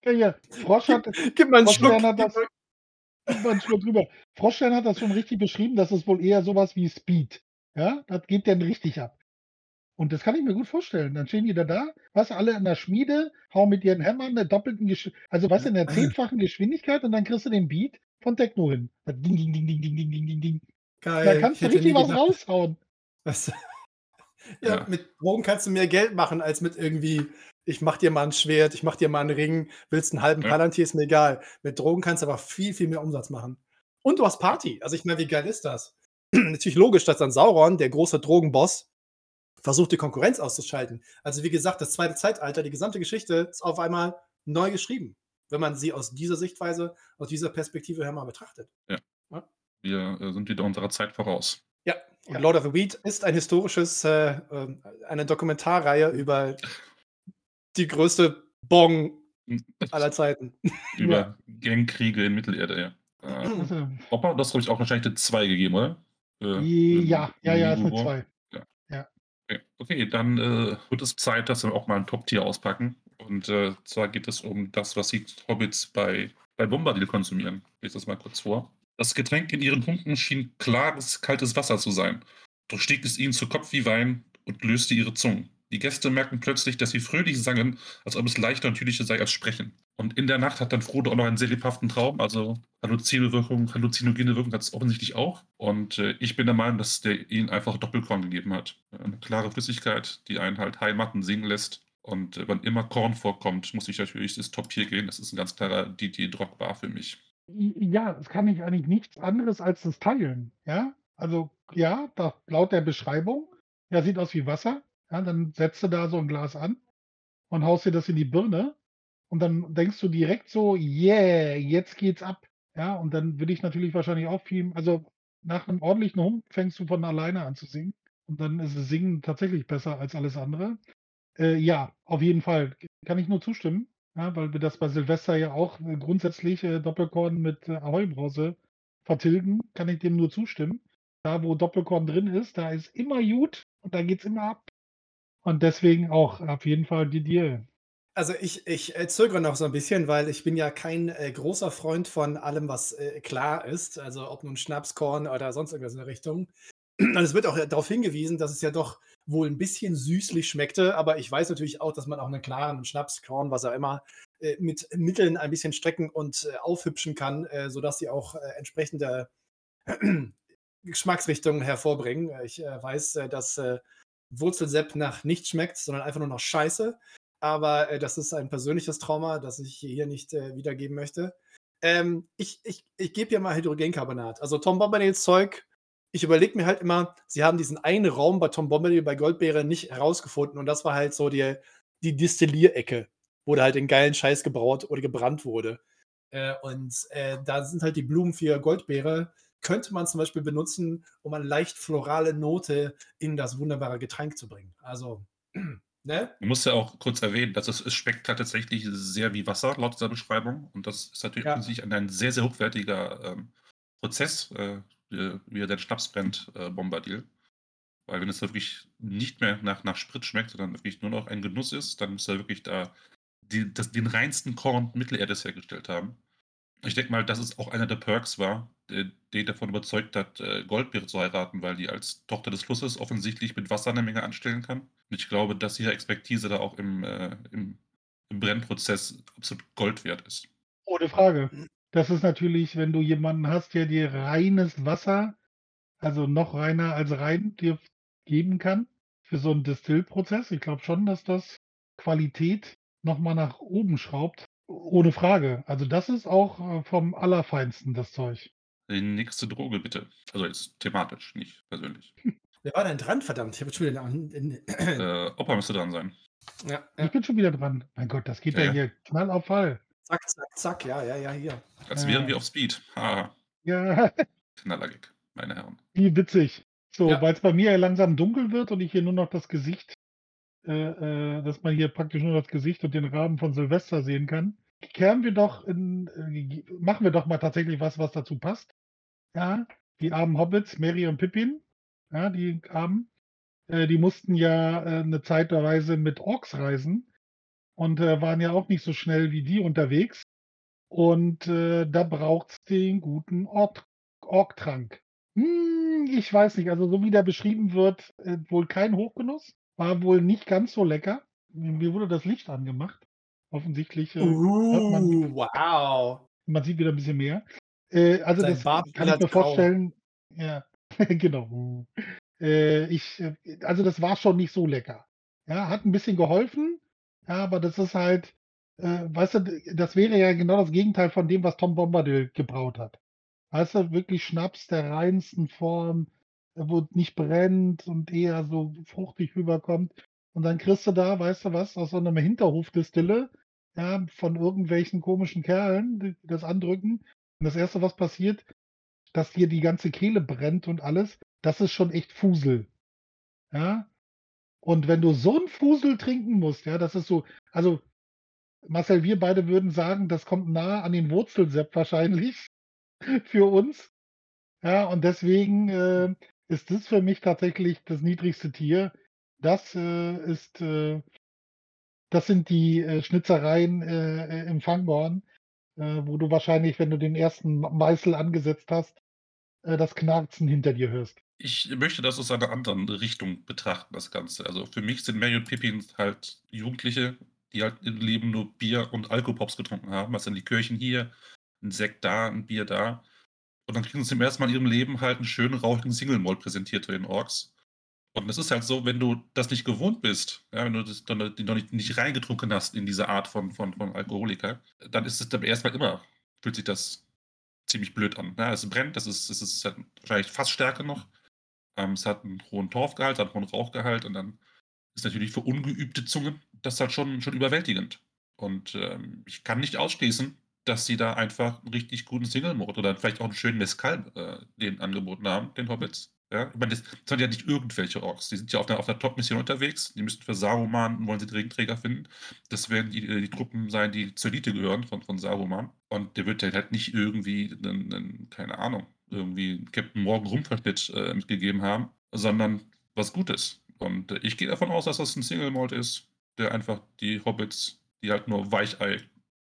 ja, ja. Frosch hat, Gib mal einen Schluck. Hat das, gib mal einen Schluck drüber. Froschstein hat das schon richtig beschrieben. Das ist wohl eher sowas wie Speed. Ja, das geht dann richtig ab. Und das kann ich mir gut vorstellen. Dann stehen die da da, was alle in der Schmiede, hauen mit ihren Hämmern der doppelten Geschwindigkeit, also was in der zehnfachen Geschwindigkeit und dann kriegst du den Beat von Techno hin. Ding, ding, ding, ding, ding, ding, ding, ding, ding. Geil. Da kannst du richtig was raushauen. Was? ja, ja, mit Drogen kannst du mehr Geld machen, als mit irgendwie, ich mach dir mal ein Schwert, ich mach dir mal einen Ring, willst einen halben ja. Palantir, ist mir egal. Mit Drogen kannst du aber viel, viel mehr Umsatz machen. Und du hast Party. Also ich meine, wie geil ist das? Natürlich logisch, dass dann Sauron, der große Drogenboss, versucht, die Konkurrenz auszuschalten. Also wie gesagt, das zweite Zeitalter, die gesamte Geschichte ist auf einmal neu geschrieben wenn man sie aus dieser Sichtweise, aus dieser Perspektive her mal betrachtet. Ja. ja? Wir äh, sind wieder unserer Zeit voraus. Ja, und ja. Lord of the Weed ist ein historisches, äh, äh, eine Dokumentarreihe über die größte Bong aller Zeiten. über ja. Gangkriege in Mittelerde, ja. Äh, also Opa, das habe ich auch wahrscheinlich eine 2 gegeben, oder? Äh, ja, ja, ja, ist eine 2. Ja. Okay, dann äh, wird es Zeit, dass wir auch mal ein Top-Tier auspacken. Und äh, zwar geht es um das, was die Hobbits bei, bei Bombadil konsumieren. Ich lese das mal kurz vor. Das Getränk in ihren Hunden schien klares, kaltes Wasser zu sein. Doch stieg es ihnen zu Kopf wie Wein und löste ihre Zungen. Die Gäste merkten plötzlich, dass sie fröhlich sangen, als ob es leichter und natürlicher sei als Sprechen. Und in der Nacht hat dann Frodo auch noch einen sehr lebhaften Traum, also Halluzinowirkung, halluzinogene Wirkung hat es offensichtlich auch. Und äh, ich bin der Meinung, dass der ihnen einfach Doppelkorn gegeben hat. Eine klare Flüssigkeit, die einen halt heimaten singen lässt und äh, wann immer Korn vorkommt, muss ich natürlich das Top Tier gehen. Das ist ein ganz klarer Drogba für mich. Ja, das kann ich eigentlich nichts anderes als das teilen. Ja, also ja, da, laut der Beschreibung, ja, sieht aus wie Wasser. Ja, dann setzt du da so ein Glas an und haust dir das in die Birne und dann denkst du direkt so, yeah, jetzt geht's ab. Ja, und dann würde ich natürlich wahrscheinlich auch viel, also nach einem ordentlichen Hund fängst du von alleine an zu singen. Und dann ist das Singen tatsächlich besser als alles andere. Äh, ja, auf jeden Fall. Kann ich nur zustimmen, ja, weil wir das bei Silvester ja auch äh, grundsätzlich äh, Doppelkorn mit äh, Ahoi-Brause vertilgen, kann ich dem nur zustimmen. Da, wo Doppelkorn drin ist, da ist immer gut und da geht es immer ab. Und deswegen auch auf jeden Fall die Didier. Also ich, ich äh, zögere noch so ein bisschen, weil ich bin ja kein äh, großer Freund von allem, was äh, klar ist. Also ob nun Schnapskorn oder sonst irgendwas in der Richtung. Und es wird auch darauf hingewiesen, dass es ja doch wohl ein bisschen süßlich schmeckte, aber ich weiß natürlich auch, dass man auch einen klaren Schnapskorn, was auch immer, äh, mit Mitteln ein bisschen strecken und äh, aufhübschen kann, äh, sodass sie auch äh, entsprechende Geschmacksrichtungen hervorbringen. Ich äh, weiß, äh, dass äh, Wurzelsepp nach nichts schmeckt, sondern einfach nur noch Scheiße. Aber äh, das ist ein persönliches Trauma, das ich hier nicht äh, wiedergeben möchte. Ähm, ich ich, ich gebe ja mal Hydrogencarbonat. Also Tom Bombadils Zeug, ich überlege mir halt immer, sie haben diesen einen Raum bei Tom Bombadil bei Goldbeere nicht herausgefunden und das war halt so die, die Distillierecke, wo da halt den geilen Scheiß gebraut oder gebrannt wurde. Äh, und äh, da sind halt die Blumen für Goldbeere könnte man zum Beispiel benutzen, um eine leicht florale Note in das wunderbare Getränk zu bringen. Also, ne? Man muss ja auch kurz erwähnen, dass es, es schmeckt halt tatsächlich sehr wie Wasser, laut dieser Beschreibung. Und das ist natürlich ja. ein, ein sehr, sehr hochwertiger ähm, Prozess, äh, wie er den Schnaps brennt, äh, Bombadil. Weil wenn es wirklich nicht mehr nach, nach Sprit schmeckt, sondern wirklich nur noch ein Genuss ist, dann muss er wirklich da die, das, den reinsten Korn Mittelerdes hergestellt haben. Ich denke mal, dass es auch einer der Perks war, den davon überzeugt hat, äh, Goldbeere zu heiraten, weil die als Tochter des Flusses offensichtlich mit Wasser eine Menge anstellen kann. Und ich glaube, dass ihre Expertise da auch im, äh, im, im Brennprozess absolut Gold wert ist. Ohne Frage. Das ist natürlich, wenn du jemanden hast, der dir reines Wasser, also noch reiner als rein, dir geben kann für so einen Distillprozess. Ich glaube schon, dass das Qualität nochmal nach oben schraubt. Ohne Frage. Also das ist auch äh, vom Allerfeinsten, das Zeug. Die nächste Droge bitte. Also jetzt thematisch, nicht persönlich. Wer war denn dran, verdammt? Ich habe schon wieder in, in, äh, Opa müsste dran sein. Ja, ja, Ich bin schon wieder dran. Mein Gott, das geht ja, ja hier knall auf Fall. Zack, zack, zack. Ja, ja, ja, hier. Als wären wir auf Speed. Ha. Ja. Knallergig, meine Herren. Wie witzig. So, ja. weil es bei mir ja langsam dunkel wird und ich hier nur noch das Gesicht äh, äh, dass man hier praktisch nur das Gesicht und den Rahmen von Silvester sehen kann. Kehren wir doch in, äh, machen wir doch mal tatsächlich was, was dazu passt. Ja, die armen Hobbits, Mary und Pippin, ja, die armen, äh, die mussten ja äh, eine Zeitweise mit Orks reisen und äh, waren ja auch nicht so schnell wie die unterwegs. Und äh, da braucht es den guten Ork-Trank. Hm, ich weiß nicht, also so wie der beschrieben wird, äh, wohl kein Hochgenuss. War wohl nicht ganz so lecker. Mir wurde das Licht angemacht. Offensichtlich uh, man, wow. Man sieht wieder ein bisschen mehr. Äh, also Sein das Bart kann ich mir grau. vorstellen. Ja, genau. Äh, ich, äh, also das war schon nicht so lecker. Ja, hat ein bisschen geholfen. Ja, aber das ist halt, äh, weißt du, das wäre ja genau das Gegenteil von dem, was Tom Bombadil gebraut hat. Weißt du, wirklich Schnaps der reinsten Form, wo nicht brennt und eher so fruchtig rüberkommt. Und dann kriegst du da, weißt du was, aus so einem Hinterhofdistille, ja, von irgendwelchen komischen Kerlen, die das andrücken. Und das erste, was passiert, dass dir die ganze Kehle brennt und alles, das ist schon echt Fusel. Ja. Und wenn du so ein Fusel trinken musst, ja, das ist so, also Marcel, wir beide würden sagen, das kommt nah an den Wurzelsepp wahrscheinlich für uns. Ja, und deswegen äh, ist das für mich tatsächlich das niedrigste Tier. Das äh, ist, äh, das sind die äh, Schnitzereien äh, äh, im Fangborn, äh, wo du wahrscheinlich, wenn du den ersten Meißel angesetzt hast, äh, das Knarzen hinter dir hörst. Ich möchte das aus einer anderen Richtung betrachten, das Ganze. Also für mich sind Mary und Pippin halt Jugendliche, die halt im Leben nur Bier und Alkopops getrunken haben. Was sind die Kirchen hier, ein Sekt da, ein Bier da. Und dann kriegen sie zum ersten Mal in ihrem Leben halt einen schönen, rauchigen Single Malt präsentiert für den Orks. Und es ist halt so, wenn du das nicht gewohnt bist, ja, wenn du das dann, noch nicht, nicht reingetrunken hast in diese Art von, von, von Alkoholiker, dann ist es beim ersten Mal immer, fühlt sich das ziemlich blöd an. Ja, es brennt, das ist, es ist wahrscheinlich fast Stärke noch. Ähm, es hat einen hohen Torfgehalt, hat einen hohen Rauchgehalt und dann ist natürlich für ungeübte Zungen das halt schon, schon überwältigend. Und ähm, ich kann nicht ausschließen, dass sie da einfach einen richtig guten Single-Mode oder vielleicht auch einen schönen Mescal äh, denen angeboten haben, den Hobbits. Ja, ich meine, das sind ja nicht irgendwelche Orks. Die sind ja auf der, auf der Top-Mission unterwegs. Die müssen für Saruman, wollen sie den Regenträger finden. Das werden die, die Truppen sein, die zur Elite gehören von, von Saruman. Und der wird halt nicht irgendwie, einen, einen, keine Ahnung, irgendwie Captain Morgan Rumpfschnitt äh, mitgegeben haben, sondern was Gutes. Und äh, ich gehe davon aus, dass das ein Single-Malt ist, der einfach die Hobbits, die halt nur Weichei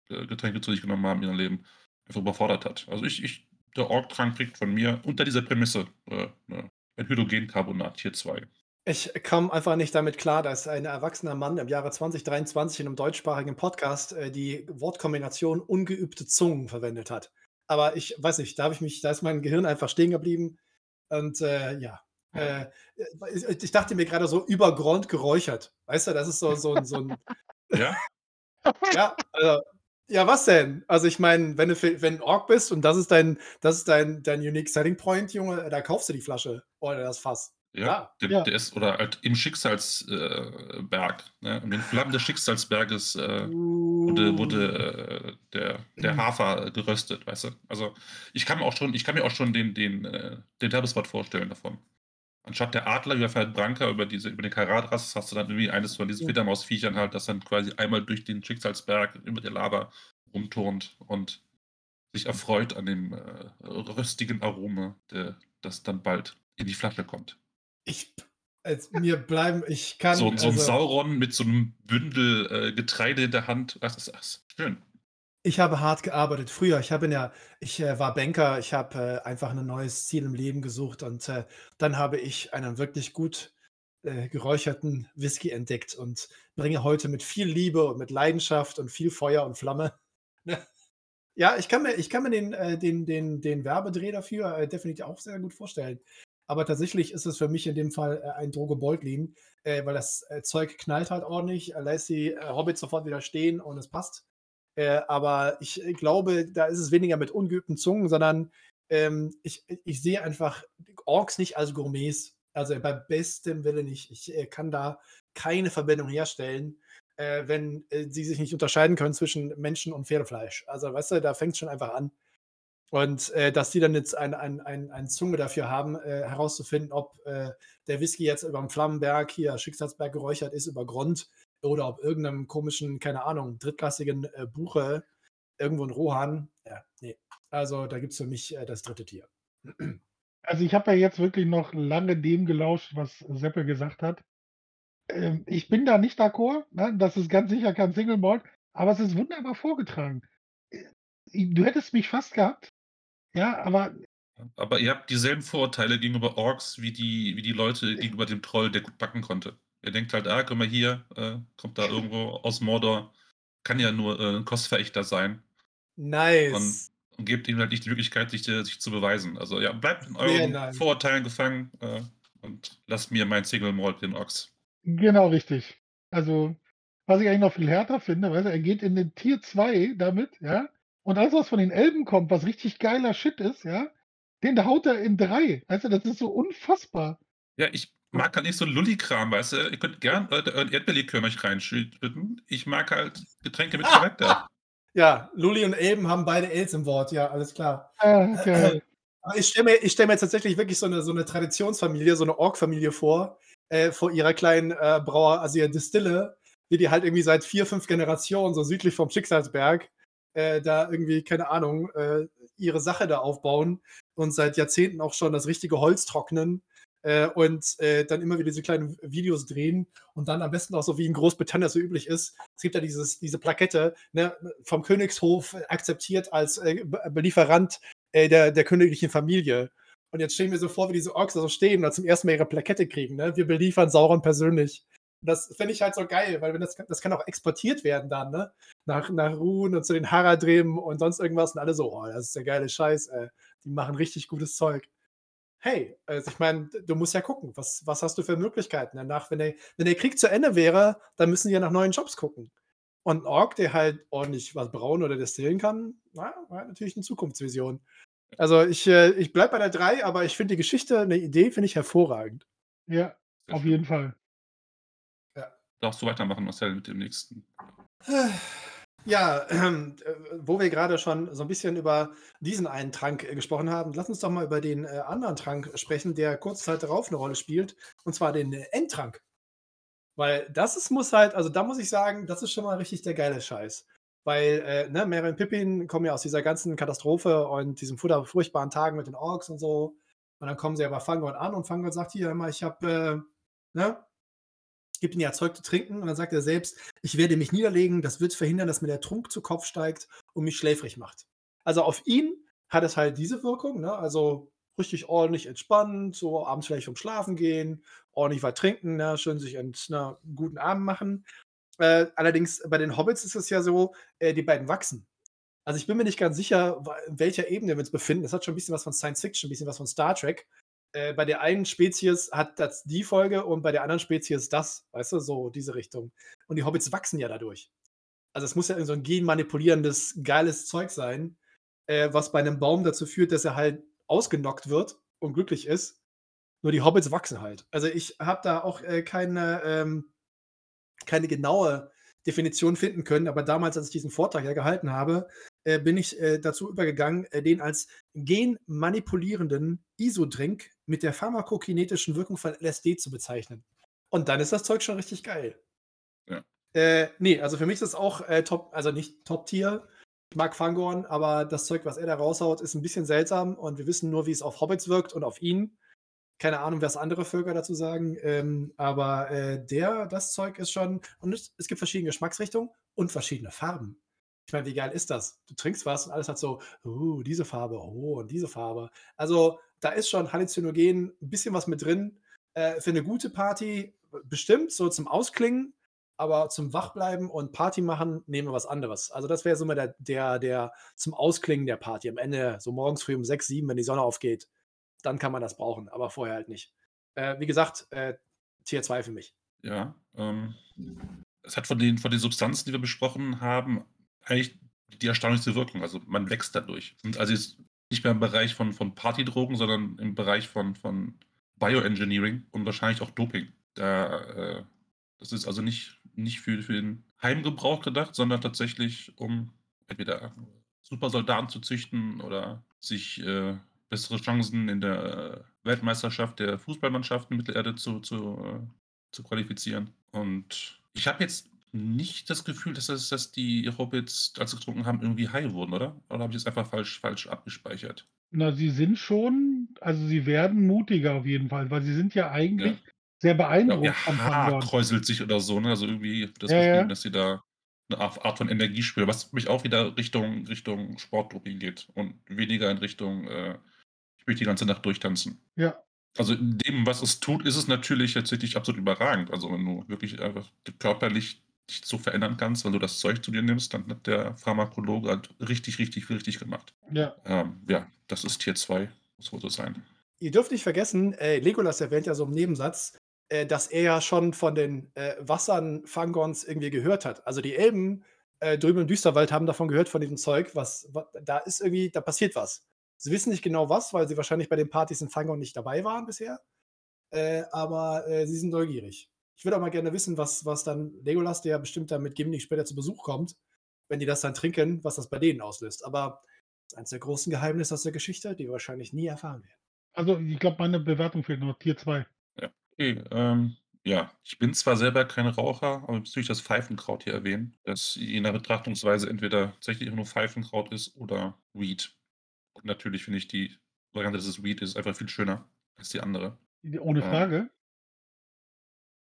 äh, zu sich genommen haben in ihrem Leben, einfach überfordert hat. Also ich, ich der Ork-Trank kriegt von mir unter dieser Prämisse äh, ne, ein Hydrogencarbonat Tier 2. Ich kam einfach nicht damit klar, dass ein erwachsener Mann im Jahre 2023 in einem deutschsprachigen Podcast äh, die Wortkombination ungeübte Zungen verwendet hat. Aber ich weiß nicht, da habe ich mich, da ist mein Gehirn einfach stehen geblieben. Und äh, ja, äh, ich dachte mir gerade so über Grund geräuchert. Weißt du, das ist so, so, so ein. Ja? ja, also, ja, was denn? Also ich meine, wenn du wenn du Ork bist und das ist dein, das ist dein, dein Unique Selling Point, Junge, da kaufst du die Flasche oder das Fass. Ja, Ja. der, Ja. der ist, oder halt im Schicksalsberg. Äh, ne? In den Flammen des Schicksalsberges äh, wurde, wurde äh, der, der Hafer geröstet, weißt du? Also ich kann mir auch schon, ich kann mir auch schon den, den, äh, den Werbespot vorstellen davon. Anstatt der Adler über halt Branka, über diese, über den Karadras, hast du dann irgendwie eines von diesen Ja. Fledermausviechern halt, das dann quasi einmal durch den Schicksalsberg über der Lava rumturnt und sich erfreut an dem äh, röstigen Aroma, der, das dann bald in die Flasche kommt. Ich, als mir bleiben, ich kann. So, so ein also, Sauron mit so einem Bündel äh, Getreide in der Hand. Ist, das ist schön. Ich habe hart gearbeitet früher. Ich habe ja, ich äh, war Banker, ich habe äh, einfach ein neues Ziel im Leben gesucht und äh, dann habe ich einen wirklich gut äh, geräucherten Whisky entdeckt und bringe heute mit viel Liebe und mit Leidenschaft und viel Feuer und Flamme. Ja, ich kann mir, ich kann mir den, äh, den, den, den Werbedreh dafür definitiv auch sehr gut vorstellen. Aber tatsächlich ist es für mich in dem Fall äh, ein Droge Beutlin, äh, weil das äh, Zeug knallt halt ordentlich, äh, lässt die Hobbits sofort wieder stehen und es passt. Äh, aber ich glaube, da ist es weniger mit ungeübten Zungen, sondern ähm, ich, ich sehe einfach Orks nicht als Gourmets. Also bei bestem Willen nicht. Ich äh, kann da keine Verbindung herstellen, äh, wenn sie sich nicht unterscheiden können zwischen Menschen und Pferdefleisch. Also weißt du, da fängt es schon einfach an. Und äh, dass die dann jetzt ein, ein, ein, ein Zunge dafür haben, äh, herauszufinden, ob äh, der Whisky jetzt über dem Flammenberg, hier Schicksalsberg geräuchert ist, über Grund oder ob irgendeinem komischen, keine Ahnung, drittklassigen äh, Buche irgendwo in Rohan. Ja, nee. Also da gibt es für mich äh, das dritte Tier. Also ich habe ja jetzt wirklich noch lange dem gelauscht, was Seppel gesagt hat. Ähm, ich bin da nicht d'accord, ne? das ist ganz sicher kein Single Malt, aber es ist wunderbar vorgetragen. Äh, Du hättest mich fast gehabt, ja, aber Aber ihr habt dieselben Vorurteile gegenüber Orks wie die, wie die Leute gegenüber dem Troll, der gut backen konnte. Ihr denkt halt, ah, guck mal hier, äh, kommt da irgendwo aus Mordor, kann ja nur äh, ein Kostverächter sein Nice. und gebt ihm halt nicht die Möglichkeit, sich, äh, sich zu beweisen. Also ja, bleibt in euren nice. Vorurteilen gefangen äh, und lasst mir mein Single Malt, den Ochs. genau richtig. Also, was ich eigentlich noch viel härter finde, weißt du, er geht in den Tier 2 damit, ja, und alles, was von den Elben kommt, was richtig geiler Shit ist, ja, den haut er in 3. Weißt du, das ist so unfassbar. Ja, ich mag halt nicht so Lulli-Kram, weißt du? Ihr könnt gern äh, euren Erdbeerlikör mich reinschütten. Ich mag halt Getränke mit Charakter. Ja, Luli und Elben haben beide Els im Wort, ja, alles klar. Ah, geil. Aber ich stelle mir, ich stell mir jetzt tatsächlich wirklich so eine, so eine Traditionsfamilie, so eine Ork-Familie vor, äh, vor ihrer kleinen äh, Brauer, also ihrer Distille, wie die halt irgendwie seit vier, fünf Generationen, so südlich vom Schicksalsberg, äh, da irgendwie, keine Ahnung, äh, ihre Sache da aufbauen und seit Jahrzehnten auch schon das richtige Holz trocknen äh, und äh, dann immer wieder diese kleinen Videos drehen und dann am besten auch so wie in Großbritannien so üblich ist. Es gibt ja dieses, diese Plakette ne, vom Königshof akzeptiert als äh, Be- Lieferant äh, der, der königlichen Familie. Und jetzt stehen wir so vor, wie diese Orks da so stehen und zum ersten Mal ihre Plakette kriegen. Ne? Wir beliefern Sauron persönlich. Das finde ich halt so geil, weil wenn das, das kann auch exportiert werden dann, ne? Nach, nach Ruhen und zu den Haradrim und sonst irgendwas und alle so, oh, das ist der geile Scheiß, ey. Die machen richtig gutes Zeug. Hey, also ich meine, du musst ja gucken, was, was hast du für Möglichkeiten? Danach, wenn der, wenn der Krieg zu Ende wäre, dann müssen die ja nach neuen Jobs gucken. Und ein Ork, der halt ordentlich was brauen oder destillen kann, na, hat natürlich eine Zukunftsvision. Also ich, äh, ich bleibe bei der 3, aber ich finde die Geschichte, eine Idee, finde ich hervorragend. Ja, auf jeden Fall. Darfst du weitermachen, Marcel, mit dem nächsten? Ja, äh, wo wir gerade schon so ein bisschen über diesen einen Trank äh, gesprochen haben, lass uns doch mal über den äh, anderen Trank sprechen, der kurz Zeit darauf eine Rolle spielt, und zwar den äh, Endtrank. Weil das ist, muss halt, also da muss ich sagen, das ist schon mal richtig der geile Scheiß. Weil, äh, ne, Merry und Pippin kommen ja aus dieser ganzen Katastrophe und diesen furchtbar- furchtbaren Tagen mit den Orks und so. Und dann kommen sie aber Fangorn an und Fangorn sagt hier immer, ich habe, äh, ne, gibt ja Zeug zu trinken und dann sagt er selbst, ich werde mich niederlegen, das wird verhindern, dass mir der Trunk zu Kopf steigt und mich schläfrig macht. Also auf ihn hat es halt diese Wirkung, ne? also richtig ordentlich entspannt, so abends vielleicht vom Schlafen gehen, ordentlich was trinken, ne? schön sich einen, ne, guten Abend machen. Äh, allerdings bei den Hobbits ist es ja so, äh, die beiden wachsen. Also ich bin mir nicht ganz sicher, in welcher Ebene wir uns befinden. Das hat schon ein bisschen was von Science Fiction, ein bisschen was von Star Trek. Äh, bei der einen Spezies hat das die Folge und bei der anderen Spezies das, weißt du, so diese Richtung. Und die Hobbits wachsen ja dadurch. Also es muss ja so ein genmanipulierendes, geiles Zeug sein, äh, was bei einem Baum dazu führt, dass er halt ausgenockt wird und glücklich ist. Nur die Hobbits wachsen halt. Also ich habe da auch äh, keine, ähm, keine genaue Definition finden können, aber damals, als ich diesen Vortrag ja gehalten habe, äh, bin ich äh, dazu übergegangen, äh, den als genmanipulierenden ISO-Drink mit der pharmakokinetischen Wirkung von LSD zu bezeichnen. Und dann ist das Zeug schon richtig geil. Ja. Äh, nee, also für mich ist das auch äh, Top, also nicht Top-Tier. Ich mag Fangorn, aber das Zeug, was er da raushaut, ist ein bisschen seltsam und wir wissen nur, wie es auf Hobbits wirkt und auf ihn. Keine Ahnung, was andere Völker dazu sagen, ähm, aber der, das Zeug ist schon, und es, es gibt verschiedene Geschmacksrichtungen und verschiedene Farben. Ich meine, wie geil ist das? Du trinkst was und alles hat so, uh, diese Farbe, oh, und diese Farbe. Also, da ist schon halluzinogen ein bisschen was mit drin. Äh, für eine gute Party bestimmt, so zum Ausklingen, aber zum Wachbleiben und Party machen nehmen wir was anderes. Also, das wäre so mal der, der, der zum Ausklingen der Party. Am Ende, so morgens früh um 6, 7, wenn die Sonne aufgeht, dann kann man das brauchen, aber vorher halt nicht. Äh, wie gesagt, äh, Tier 2 für mich. Ja, ähm, es hat von den, von den Substanzen, die wir besprochen haben, eigentlich die erstaunlichste Wirkung. Also man wächst dadurch. Und also jetzt nicht mehr im Bereich von, von Partydrogen, sondern im Bereich von, von Bioengineering und wahrscheinlich auch Doping. Da, äh, das ist also nicht, nicht für, für den Heimgebrauch gedacht, sondern tatsächlich, um entweder Supersoldaten zu züchten oder sich äh, bessere Chancen in der Weltmeisterschaft der Fußballmannschaften Mittelerde zu, zu, äh, zu qualifizieren. Und ich habe jetzt nicht das Gefühl, dass, das, dass die Hobbits, als sie getrunken haben, irgendwie high wurden, oder? Oder habe ich das einfach falsch, falsch abgespeichert? Na, sie sind schon, also sie werden mutiger auf jeden Fall, weil sie sind ja eigentlich Ja. sehr Ja, beeindruckt ihr vom Haar kräuselt sich oder so, ne? Also irgendwie das Ja, Gefühl, ja. dass sie da eine Art, von Energie spüren, was mich auch wieder Richtung, Richtung Sportdoping geht und weniger in Richtung, äh, ich möchte die ganze Nacht durchtanzen. Ja. Also in dem, was es tut, ist es natürlich tatsächlich absolut überragend. Also wenn du wirklich einfach körperlich so verändern kannst, wenn du das Zeug zu dir nimmst, dann hat der Pharmakologe halt richtig, richtig, richtig gemacht. Ja. Ähm, ja, das ist Tier 2, muss wohl so sein. Ihr dürft nicht vergessen, äh, Legolas erwähnt ja so im Nebensatz, äh, dass er ja schon von den äh, Wassern Fangorns irgendwie gehört hat. Also die Elben äh, drüben im Düsterwald haben davon gehört, von diesem Zeug, was, was da ist irgendwie, da passiert was. Sie wissen nicht genau was, weil sie wahrscheinlich bei den Partys in Fangorn nicht dabei waren bisher. Äh, aber äh, sie sind neugierig. Ich würde auch mal gerne wissen, was, was dann Legolas, der bestimmt dann mit Gimli später zu Besuch kommt, wenn die das dann trinken, was das bei denen auslöst. Aber das ist eines der großen Geheimnisse aus der Geschichte, die wir wahrscheinlich nie erfahren werden. Also ich glaube, meine Bewertung fehlt noch. Tier 2. Okay, ähm, ja, ich bin zwar selber kein Raucher, aber bezüglich das Pfeifenkraut hier erwähnen, das je nach Betrachtungsweise entweder tatsächlich nur Pfeifenkraut ist oder Weed. Und natürlich finde ich die Variante, dass es Weed ist, einfach viel schöner als die andere. Ohne Ähm, Frage.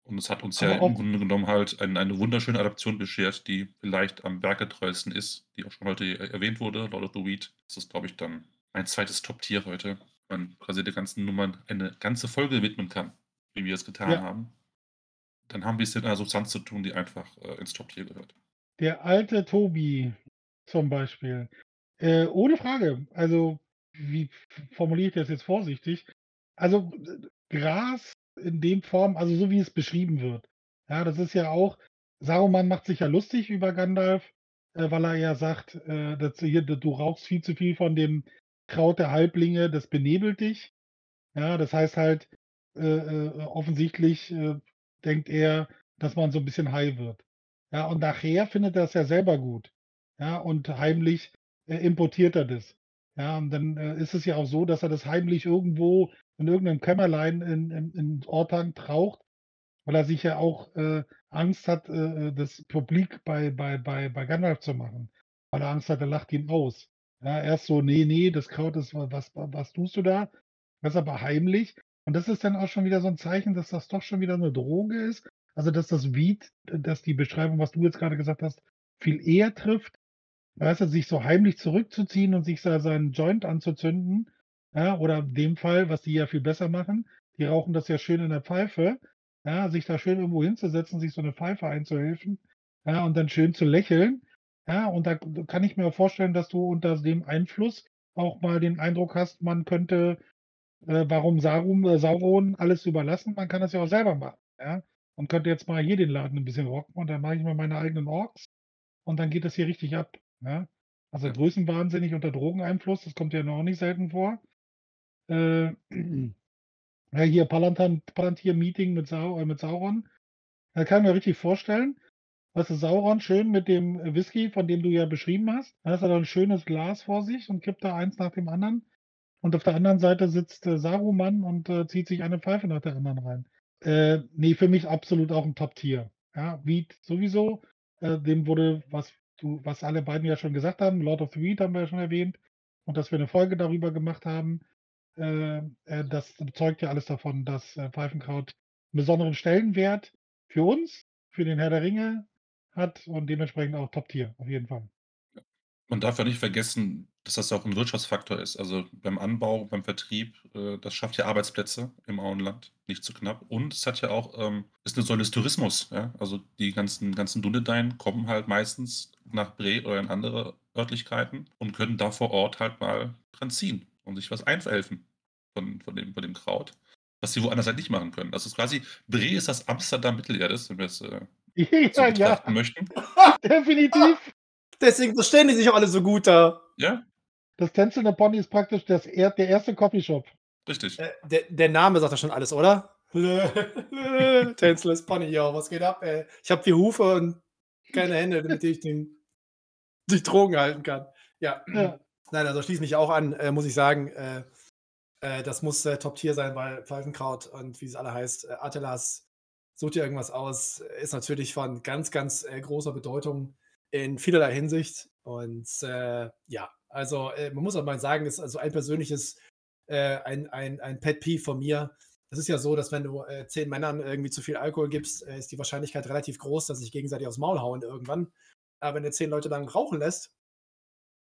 Und es hat uns Aber ja im Grunde genommen halt ein, eine wunderschöne Adaption beschert, die vielleicht am berggetreuesten ist, die auch schon heute er- erwähnt wurde, Lord of the Weed. Das ist, glaube ich, dann mein zweites Top-Tier heute. Man quasi der ganzen Nummern eine ganze Folge widmen kann, wie wir es getan Ja. haben. Dann haben wir es mit einer Substanz zu tun, die einfach äh, ins Top-Tier gehört. Der alte Tobi zum Beispiel. Äh, ohne Frage. Also, wie formuliere ich das jetzt vorsichtig? Also, Gras in dem Form, also so wie es beschrieben wird. Ja, das ist ja auch, Saruman macht sich ja lustig über Gandalf, äh, weil er ja sagt, äh, dass du, hier, du rauchst viel zu viel von dem Kraut der Halblinge, das benebelt dich. Ja, das heißt halt, äh, äh, offensichtlich äh, denkt er, dass man so ein bisschen high wird. Ja, und nachher findet er es ja selber gut. Ja, und heimlich äh, importiert er das. Ja, und dann ist es ja auch so, dass er das heimlich irgendwo in irgendeinem Kämmerlein in, in, in Ortang raucht, weil er sich ja auch äh, Angst hat, äh, das publik bei, bei, bei, bei Gandalf zu machen. Weil er Angst hat, er lacht ihn aus. Ja, erst so, nee, nee, das Kraut ist, was, was tust du da? Das ist aber heimlich. Und das ist dann auch schon wieder so ein Zeichen, dass das doch schon wieder eine Droge ist. Also, dass das Weed, dass die Beschreibung, was du jetzt gerade gesagt hast, viel eher trifft. Weißt du, sich so heimlich zurückzuziehen und sich seinen Joint anzuzünden. Ja, oder in dem Fall, was die ja viel besser machen, die rauchen das ja schön in der Pfeife. Ja, sich da schön irgendwo hinzusetzen, sich so eine Pfeife einzuhelfen. Ja, und dann schön zu lächeln. Ja, und da kann ich mir vorstellen, dass du unter dem Einfluss auch mal den Eindruck hast, man könnte äh, warum Sarum, äh, Sauron alles überlassen? Man kann das ja auch selber machen, ja. Und könnte jetzt mal hier den Laden ein bisschen rocken und dann mache ich mal meine eigenen Orks und dann geht das hier richtig ab, ja. Also größenwahnsinnig unter Drogeneinfluss, das kommt ja noch nicht selten vor. Äh, hier Palantir Palantir-Meeting mit, Sau, äh, mit Sauron. Da kann ich mir richtig vorstellen. Weißt du, Sauron schön mit dem Whisky, von dem du ja beschrieben hast. Da hat er dann ein schönes Glas vor sich und kippt da eins nach dem anderen. Und auf der anderen Seite sitzt äh, Saruman und äh, zieht sich eine Pfeife nach der anderen rein. Äh, nee, für mich absolut auch ein Top-Tier. Ja, Weed sowieso. Äh, dem wurde, was du, was alle beiden ja schon gesagt haben, Lord of the Weed haben wir ja schon erwähnt. Und dass wir eine Folge darüber gemacht haben, das zeugt ja alles davon, dass äh, Pfeifenkraut einen besonderen Stellenwert für uns, für den Herr der Ringe hat und dementsprechend auch Top-Tier, auf jeden Fall. Man darf ja nicht vergessen, dass das auch ein Wirtschaftsfaktor ist. Also beim Anbau, beim Vertrieb, äh, das schafft ja Arbeitsplätze im Auenland, nicht zu knapp. Und es hat ja auch, ähm, ist eine Säule des Tourismus. Ja? Also die ganzen, ganzen Dunedain kommen halt meistens nach Bre oder in andere Örtlichkeiten und können da vor Ort halt mal dran ziehen und sich was einverhelfen von, von, dem, von dem Kraut, was sie woanders halt nicht machen können. Das ist quasi, Bre ist das Amsterdam Mittelerdes, wenn wir es äh, so ja, möchten. definitiv. Deswegen verstehen die sich auch alle so gut da. Ja, Das Tänzelnde Pony ist praktisch das, er- der erste Coffeeshop. richtig. Äh, der, der Name sagt ja schon alles, oder? Tänzles Pony, yo, was geht ab, ey? Ich habe vier Hufe und keine Hände, damit ich den, die Drogen halten kann. Ja. Ja. Nein, also schließe mich auch an, äh, muss ich sagen. Äh, äh, das muss äh, Top-Tier sein, weil Pfeifenkraut und wie es alle heißt, äh, Atelas, sucht ihr irgendwas aus, ist natürlich von ganz, ganz äh, großer Bedeutung in vielerlei Hinsicht. Und ja, also man muss auch mal sagen, ist also ein persönliches, ein, ein, ein Pet Peeve von mir. Es ist ja so, dass wenn du zehn Männern irgendwie zu viel Alkohol gibst, ist die Wahrscheinlichkeit relativ groß, dass sich gegenseitig aufs Maul hauen irgendwann. Aber wenn du zehn Leute dann rauchen lässt,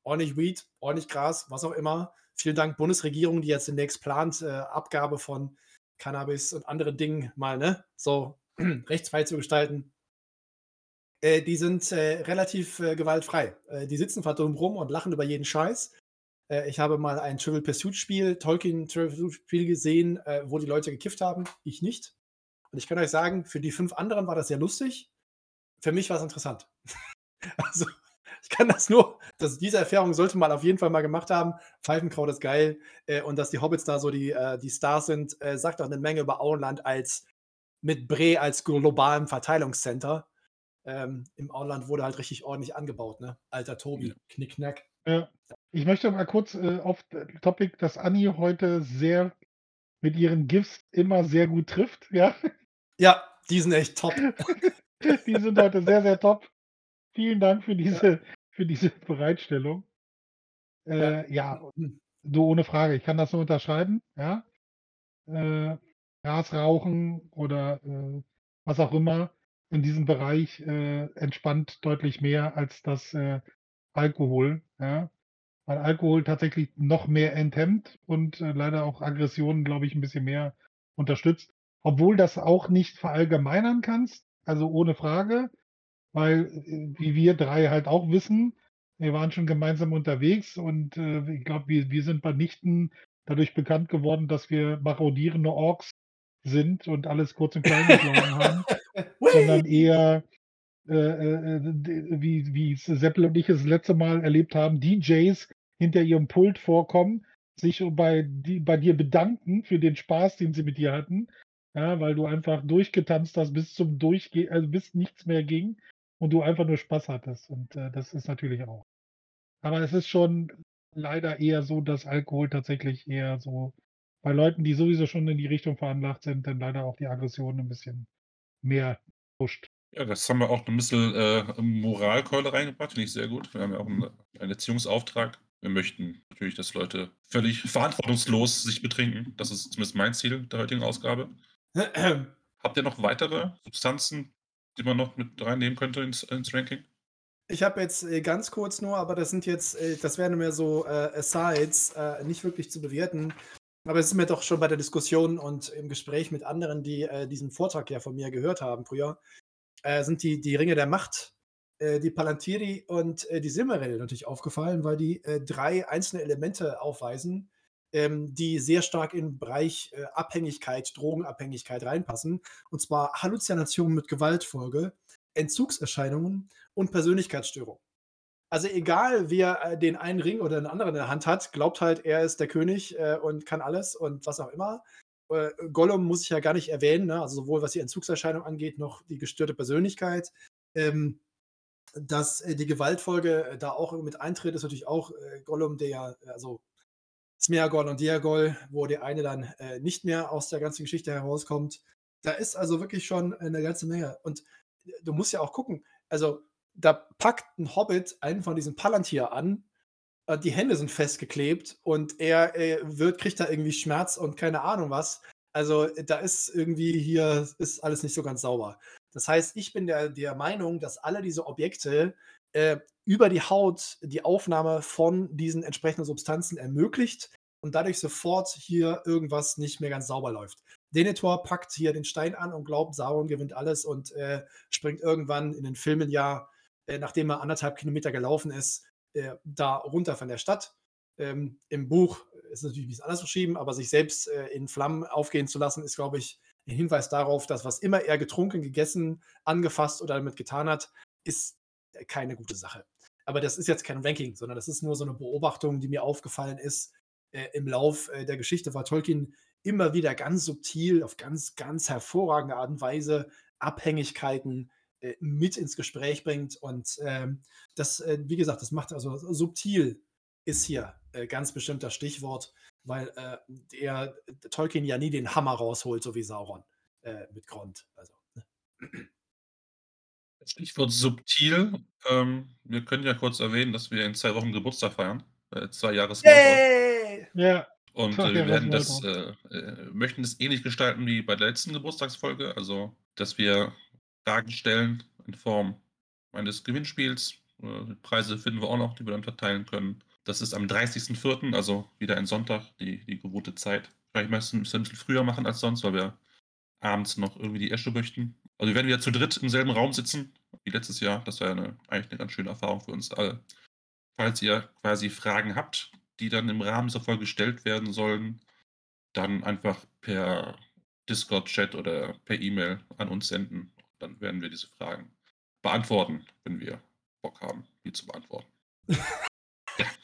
ordentlich Weed, ordentlich Gras, was auch immer. Vielen Dank Bundesregierung, die jetzt demnächst plant, äh, Abgabe von Cannabis und anderen Dingen mal, ne, so rechtsfrei zu gestalten. Äh, die sind äh, relativ äh, gewaltfrei. Äh, die sitzen verdammt rum und lachen über jeden Scheiß. Äh, ich habe mal ein Trivial Pursuit Spiel, Tolkien Trivial Pursuit Spiel gesehen, wo die Leute gekifft haben. Ich nicht. Und ich kann euch sagen, für die fünf anderen war das sehr lustig. Für mich war es interessant. also, ich kann das nur, dass diese Erfahrung sollte man auf jeden Fall mal gemacht haben. Pfeifenkraut ist geil. Äh, und dass die Hobbits da so die, äh, die Stars sind, äh, sagt auch eine Menge über Auenland als mit Bre als globalem Verteilungscenter. Ähm, Im Auenland wurde halt richtig ordentlich angebaut, ne? Alter Tobi, Ja. Knickknack. Ja. Ich möchte mal kurz äh, auf das Topic, dass Anni heute sehr mit ihren GIFs immer sehr gut trifft. Ja, Ja, die sind echt top. die sind heute sehr, sehr top. Vielen Dank für diese, für diese Bereitstellung. Äh, ja, Hm. du ohne Frage, ich kann das nur unterschreiben. Ja, äh, Gras rauchen oder äh, was auch immer in diesem Bereich äh, entspannt deutlich mehr als das äh, Alkohol. Ja, weil Alkohol tatsächlich noch mehr enthemmt und äh, leider auch Aggressionen, glaube ich, ein bisschen mehr unterstützt. Obwohl das auch nicht verallgemeinern kannst, also ohne Frage, weil, äh, wie wir drei halt auch wissen, wir waren schon gemeinsam unterwegs und äh, ich glaube, wir, wir sind bei Nichten dadurch bekannt geworden, dass wir marodierende Orks sind und alles kurz und klein geschlagen haben, sondern eher äh, äh, d- wie, wie Seppel und ich es das letzte Mal erlebt haben, DJs hinter ihrem Pult vorkommen, sich bei, die, bei dir bedanken für den Spaß, den sie mit dir hatten, ja, weil du einfach durchgetanzt hast bis zum Durchgehen, also bis nichts mehr ging und du einfach nur Spaß hattest. Und äh, das ist natürlich auch. Aber es ist schon leider eher so, dass Alkohol tatsächlich eher so bei Leuten, die sowieso schon in die Richtung veranlagt sind, dann leider auch die Aggression ein bisschen mehr pusht. Ja, das haben wir auch ein bisschen äh, Moralkeule reingebracht, finde ich sehr gut. Wir haben ja auch einen, einen Erziehungsauftrag. Wir möchten natürlich, dass Leute völlig verantwortungslos sich betrinken. Das ist zumindest mein Ziel der heutigen Ausgabe. Habt ihr noch weitere Substanzen, die man noch mit reinnehmen könnte ins, ins Ranking? Ich habe jetzt äh, ganz kurz nur, aber das sind jetzt, äh, das wären mehr so äh, Asides, äh, nicht wirklich zu bewerten. Aber es ist mir doch schon bei der Diskussion und im Gespräch mit anderen, die äh, diesen Vortrag ja von mir gehört haben früher, äh, sind die, die Ringe der Macht, äh, die Palantiri und die Silmaril natürlich aufgefallen, weil die drei einzelne Elemente aufweisen, ähm, die sehr stark in den Bereich äh, Abhängigkeit, Drogenabhängigkeit reinpassen. Und zwar Halluzinationen mit Gewaltfolge, Entzugserscheinungen und Persönlichkeitsstörungen. Also egal, wer äh, den einen Ring oder den anderen in der Hand hat, glaubt halt, er ist der König äh, und kann alles und was auch immer. Äh, Gollum muss ich ja gar nicht erwähnen, ne? also sowohl was die Entzugserscheinung angeht, noch die gestörte Persönlichkeit. Ähm, dass äh, die Gewaltfolge da auch mit eintritt, ist natürlich auch Gollum, der ja, also Smeagol und Diagol, wo der eine dann äh, nicht mehr aus der ganzen Geschichte herauskommt. Da ist also wirklich schon eine ganze Menge. Und äh, du musst ja auch gucken, also da packt ein Hobbit einen von diesen Palantir an, äh, die Hände sind festgeklebt und er äh, wird, kriegt da irgendwie Schmerz und keine Ahnung was. Also da ist irgendwie hier, ist alles nicht so ganz sauber. Das heißt, ich bin der, der Meinung, dass alle diese Objekte äh, über die Haut die Aufnahme von diesen entsprechenden Substanzen ermöglicht und dadurch sofort hier irgendwas nicht mehr ganz sauber läuft. Denethor packt hier den Stein an und glaubt, Sauron gewinnt alles und äh, springt irgendwann in den Filmen ja äh, nachdem er anderthalb Kilometer gelaufen ist, äh, da runter von der Stadt. Ähm, Im Buch ist es natürlich ein bisschen anders beschrieben, aber sich selbst äh, in Flammen aufgehen zu lassen, ist, glaube ich, ein Hinweis darauf, dass was immer er getrunken, gegessen, angefasst oder damit getan hat, ist keine gute Sache. Aber das ist jetzt kein Ranking, sondern das ist nur so eine Beobachtung, die mir aufgefallen ist. Äh, Im Lauf äh, der Geschichte war Tolkien immer wieder ganz subtil, auf ganz, ganz hervorragende Art und Weise Abhängigkeiten äh, mit ins Gespräch bringt. Und ähm, das, äh, wie gesagt, das macht also subtil ist hier äh, ganz bestimmt das Stichwort, weil äh, der Tolkien ja nie den Hammer rausholt, so wie Sauron äh, mit Grund. Also, ne? Stichwort subtil. Ähm, wir können ja kurz erwähnen, dass wir in zwei Wochen Geburtstag feiern. Äh, zwei Jahre Yay! Ja. Und äh, wir werden das, äh, möchten es ähnlich gestalten wie bei der letzten Geburtstagsfolge. Also, dass wir Fragen stellen in Form eines Gewinnspiels. Äh, Preise finden wir auch noch, die wir dann verteilen können. Das ist am 30.04., also wieder ein Sonntag, die, die gewohnte Zeit. Vielleicht meistens ein bisschen früher machen als sonst, weil wir abends noch irgendwie die Esche möchten. Also wir werden wieder zu dritt im selben Raum sitzen, wie letztes Jahr. Das war ja eigentlich eine ganz schöne Erfahrung für uns alle. Falls ihr quasi Fragen habt, die dann im Rahmen dieser Folge gestellt werden sollen, dann einfach per Discord-Chat oder per E-Mail an uns senden dann werden wir diese Fragen beantworten, wenn wir Bock haben, die zu beantworten. ja.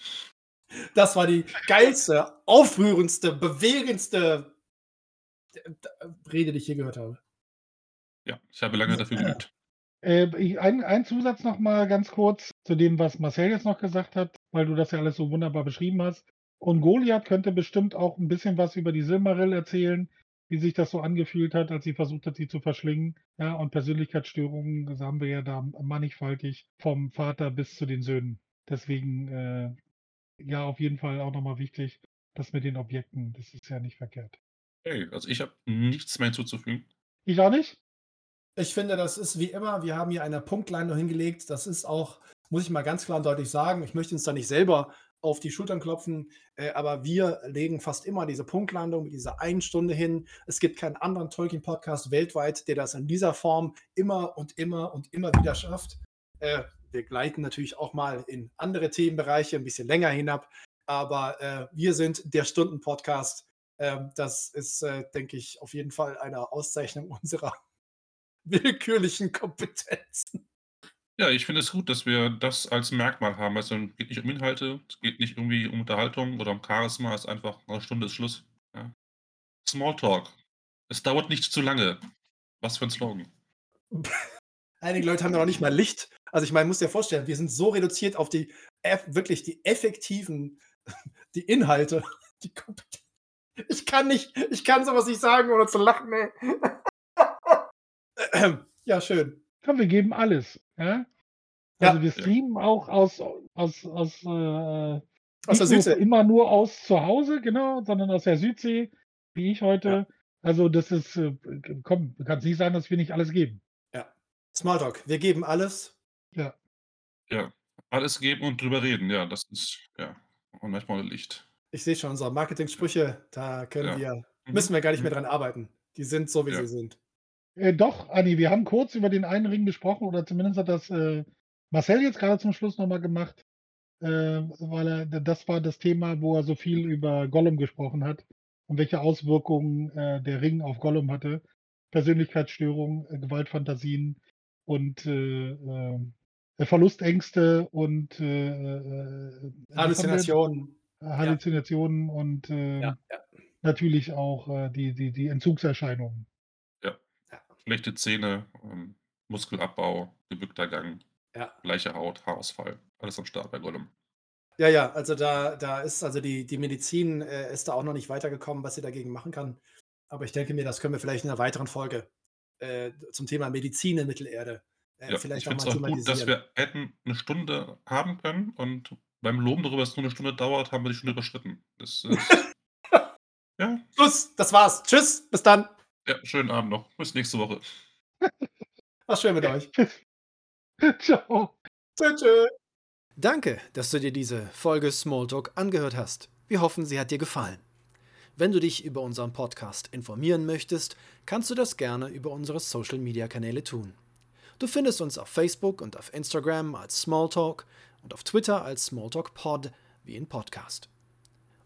Das war die geilste, aufrührendste, bewegendste Rede, die ich je gehört habe. Ja, ich habe lange dafür geübt. Äh, ein, ein Zusatz noch mal ganz kurz zu dem, was Marcel jetzt noch gesagt hat, weil du das ja alles so wunderbar beschrieben hast. Und Goliath könnte bestimmt auch ein bisschen was über die Silmaril erzählen, wie sich das so angefühlt hat, als sie versucht hat, sie zu verschlingen. Ja, und Persönlichkeitsstörungen, das haben wir ja da mannigfaltig vom Vater bis zu den Söhnen. Deswegen, äh, ja, auf jeden Fall auch nochmal wichtig, das mit den Objekten, das ist ja nicht verkehrt. Hey, also ich habe nichts mehr hinzuzufügen. Ich auch nicht. Ich finde, das ist wie immer, wir haben hier eine Punktline hingelegt. Das ist auch, muss ich mal ganz klar und deutlich sagen, ich möchte uns da nicht selber auf die Schultern klopfen. Äh, aber wir legen fast immer diese Punktlandung mit dieser einen Stunde hin. Es gibt keinen anderen Tolkien-Podcast weltweit, der das in dieser Form immer und immer und immer wieder schafft. Äh, wir gleiten natürlich auch mal in andere Themenbereiche ein bisschen länger hinab. Aber äh, wir sind der Stunden-Podcast. Ähm, das ist, äh, denke ich, auf jeden Fall eine Auszeichnung unserer willkürlichen Kompetenzen. Ja, ich finde es gut, dass wir das als Merkmal haben. Also, es geht nicht um Inhalte, es geht nicht irgendwie um Unterhaltung oder um Charisma, es ist einfach eine Stunde ist Schluss, ja. Smalltalk. Es dauert nicht zu lange. Was für ein Slogan. Einige Leute haben da noch nicht mal Licht. Also, ich meine, muss dir vorstellen, wir sind so reduziert auf die wirklich die effektiven die Inhalte, die Ich kann nicht ich kann so was nicht sagen, ohne zu lachen, ey. Ja, schön. Komm, wir geben alles. Ja? Also ja. wir streamen auch aus, aus, aus, äh, aus der Südsee. Immer nur aus zu Hause, genau, sondern aus der Südsee, wie ich heute. Ja. Also das ist, äh, komm, kann es nicht sein, dass wir nicht alles geben. Ja. Smalltalk, wir geben alles. Ja. Ja, alles geben und drüber reden, ja, das ist, ja, und manchmal Licht. Ich sehe schon unsere Marketing-Sprüche, da können ja. wir, mhm. müssen wir gar nicht mehr mhm. dran arbeiten. Die sind so, wie ja. sie sind. Äh, doch, Anni, wir haben kurz über den einen Ring gesprochen oder zumindest hat das äh, Marcel jetzt gerade zum Schluss nochmal gemacht. äh, weil er, das war das Thema, wo er so viel über Gollum gesprochen hat und welche Auswirkungen äh, der Ring auf Gollum hatte. Persönlichkeitsstörungen, äh, Gewaltfantasien und äh, Verlustängste und Halluzinationen. Halluzinationen ja. und ja, ja. natürlich auch die, die, die Entzugserscheinungen. Ja. Schlechte Zähne, ähm, Muskelabbau, gebückter Gang, gleiche Haut, Haarausfall. Alles am Start bei Gollum. Ja, ja, also da, da ist also die, die Medizin äh, ist da auch noch nicht weitergekommen, was sie dagegen machen kann. Aber ich denke mir, das können wir vielleicht in einer weiteren Folge äh, zum Thema Medizin in Mittelerde äh, ja, vielleicht ich finde es auch gut, dass wir hätten eine Stunde haben können und beim Loben darüber, dass es nur eine Stunde dauert, haben wir die Stunde überschritten. Das ist, ja. Schluss, das war's. Tschüss, bis dann. Ja, schönen Abend noch. Bis nächste Woche. Was schön mit euch. Ciao. Tschüss. tschüss. Danke, dass du dir diese Folge Smalltalk angehört hast. Wir hoffen, sie hat dir gefallen. Wenn du dich über unseren Podcast informieren möchtest, kannst du das gerne über unsere Social-Media-Kanäle tun. Du findest uns auf Facebook und auf Instagram als Smalltalk und auf Twitter als SmalltalkPod wie in Podcast.